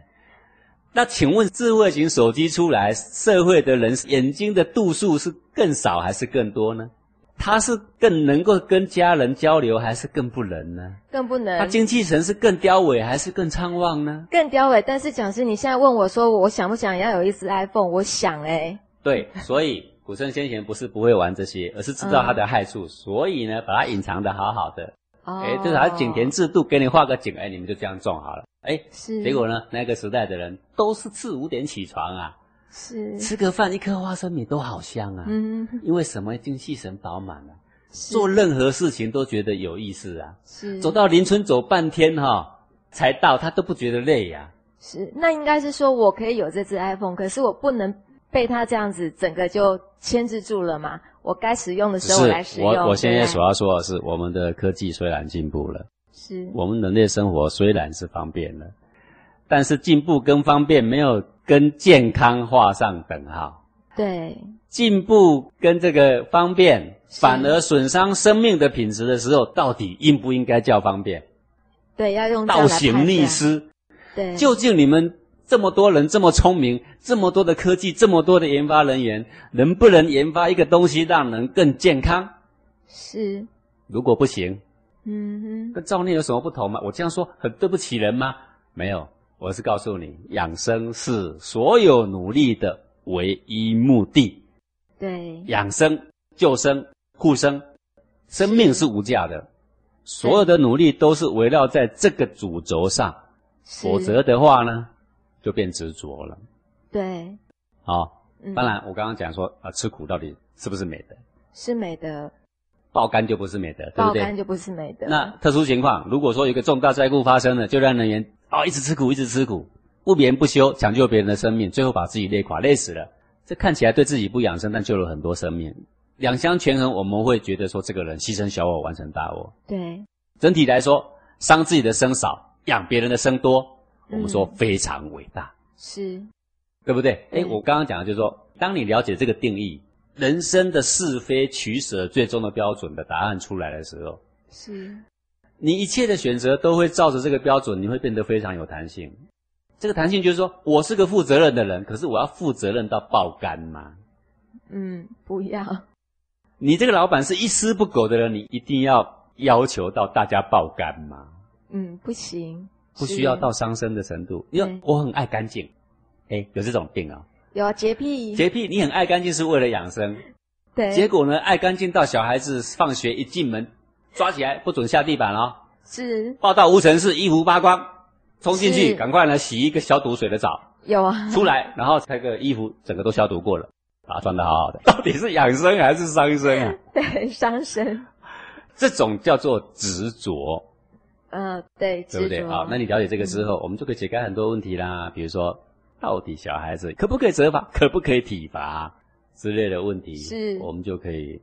那请问，智慧型手机出来，社会的人眼睛的度数是更少还是更多呢？他是更能够跟家人交流，还是更不能呢？更不能。他精气神是更凋萎，还是更昌旺呢？更凋萎。但是讲师，你现在问我说，我想不想要有一只 iPhone？我想哎。对，所以古圣先贤不是不会玩这些，而是知道它的害处，所以呢，把它隐藏的好好的。哎，就是他井田制度，给你画个井，哎，你们就这样种好了。哎，是。结果呢，那个时代的人都是四五点起床啊，是。吃个饭，一颗花生米都好香啊。嗯。因为什么？精气神饱满了，做任何事情都觉得有意思啊。是。走到邻村走半天哈，才到，他都不觉得累呀。是。那应该是说我可以有这只 iPhone，可是我不能被它这样子整个就牵制住了嘛。我该使用的时候来使用。我我现在所要说的是，我们的科技虽然进步了，是我们人类生活虽然是方便了，但是进步跟方便没有跟健康画上等号。对，进步跟这个方便反而损伤生命的品质的时候，到底应不应该叫方便？对，要用倒行逆施。对，究竟你们？这么多人这么聪明，这么多的科技，这么多的研发人员，能不能研发一个东西让人更健康？是。如果不行，嗯哼，跟造孽有什么不同吗？我这样说很对不起人吗？没有，我是告诉你，养生是所有努力的唯一目的。对，养生、救生、护生，生命是无价的，所有的努力都是围绕在这个主轴上，否则的话呢？就变执着了，对，好，当然我刚刚讲说啊，吃苦到底是不是美德？是美德，爆肝就不是美德，对不对？爆肝就不是美德。那特殊情况，如果说有一个重大灾故发生了，就让人员啊一直吃苦，一直吃苦，不眠不休，抢救别人的生命，最后把自己累垮，累死了。这看起来对自己不养生，但救了很多生命，两相权衡，我们会觉得说这个人牺牲小我，完成大我。对，整体来说，伤自己的生少，养别人的生多。我们说非常伟大，是，对不对？哎，我刚刚讲的就是说，当你了解这个定义，人生的是非取舍最终的标准的答案出来的时候，是，你一切的选择都会照着这个标准，你会变得非常有弹性。这个弹性就是说我是个负责任的人，可是我要负责任到爆肝吗？嗯，不要。你这个老板是一丝不苟的人，你一定要要求到大家爆肝吗？嗯，不行。不需要到伤身的程度，因为我很爱干净，哎，有这种病啊？有啊，洁癖。洁癖，你很爱干净是为了养生，对。结果呢，爱干净到小孩子放学一进门，抓起来不准下地板哦。是。报到无尘室，衣服扒光，冲进去，赶快呢洗一个消毒水的澡。有啊。出来，然后那个衣服整个都消毒过了，把它穿的好好的。到底是养生还是伤身啊？对，伤身。这种叫做执着。嗯，对，对不对？好，那你了解这个之后，我们就可以解开很多问题啦。比如说，到底小孩子可不可以责罚，可不可以体罚之类的问题，是，我们就可以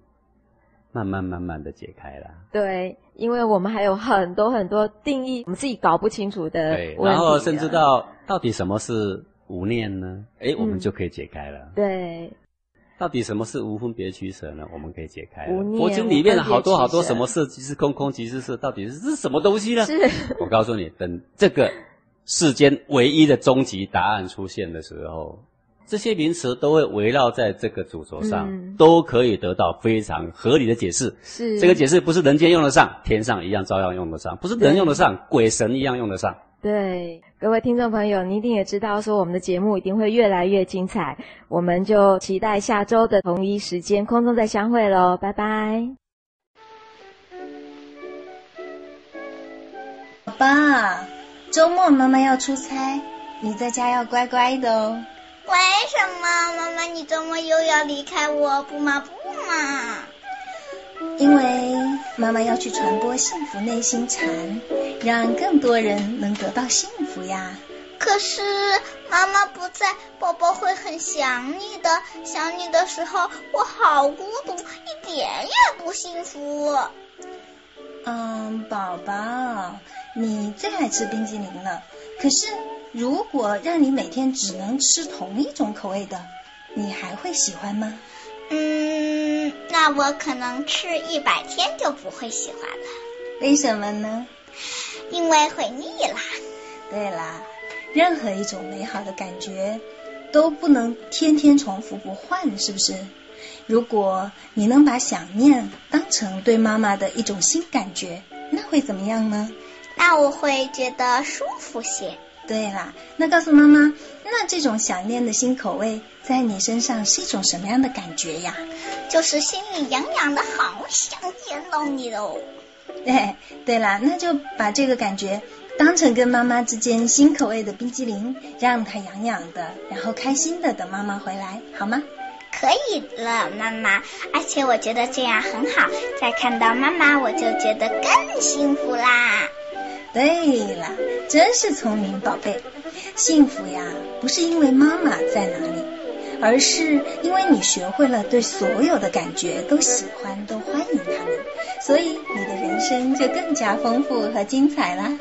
慢慢慢慢的解开了。对，因为我们还有很多很多定义，我们自己搞不清楚的。对，然后甚至到到底什么是无念呢？哎，我们就可以解开了。对。到底什么是无分别取舍呢？我们可以解开。佛经里面的好多好多什么色即是空，空即是色，到底是是什么东西呢？是。我告诉你，等这个世间唯一的终极答案出现的时候，这些名词都会围绕在这个主轴上，都可以得到非常合理的解释。是。这个解释不是人间用得上，天上一样照样用得上；不是人用得上，鬼神一样用得上。对，各位听众朋友，你一定也知道，说我们的节目一定会越来越精彩，我们就期待下周的同一时间空中再相会喽，拜拜。宝宝，周末妈妈要出差，你在家要乖乖的哦。为什么妈妈你周末又要离开我？不嘛不嘛。因为妈妈要去传播幸福内心禅，让更多人能得到幸福呀。可是妈妈不在，宝宝会很想你的。想你的时候，我好孤独，一点也不幸福。嗯，宝宝，你最爱吃冰激凌了。可是如果让你每天只能吃同一种口味的，你还会喜欢吗？嗯，那我可能吃一百天就不会喜欢了。为什么呢？因为会腻啦。对啦，任何一种美好的感觉都不能天天重复不换，是不是？如果你能把想念当成对妈妈的一种新感觉，那会怎么样呢？那我会觉得舒服些。对啦，那告诉妈妈，那这种想念的新口味在你身上是一种什么样的感觉呀？就是心里痒痒的，好想见到你哦。哎，对了，那就把这个感觉当成跟妈妈之间新口味的冰激凌，让它痒痒的，然后开心的等妈妈回来，好吗？可以了，妈妈。而且我觉得这样很好，再看到妈妈我就觉得更幸福啦。对了，真是聪明宝贝。幸福呀，不是因为妈妈在哪里，而是因为你学会了对所有的感觉都喜欢、都欢迎他们，所以你的人生就更加丰富和精彩啦。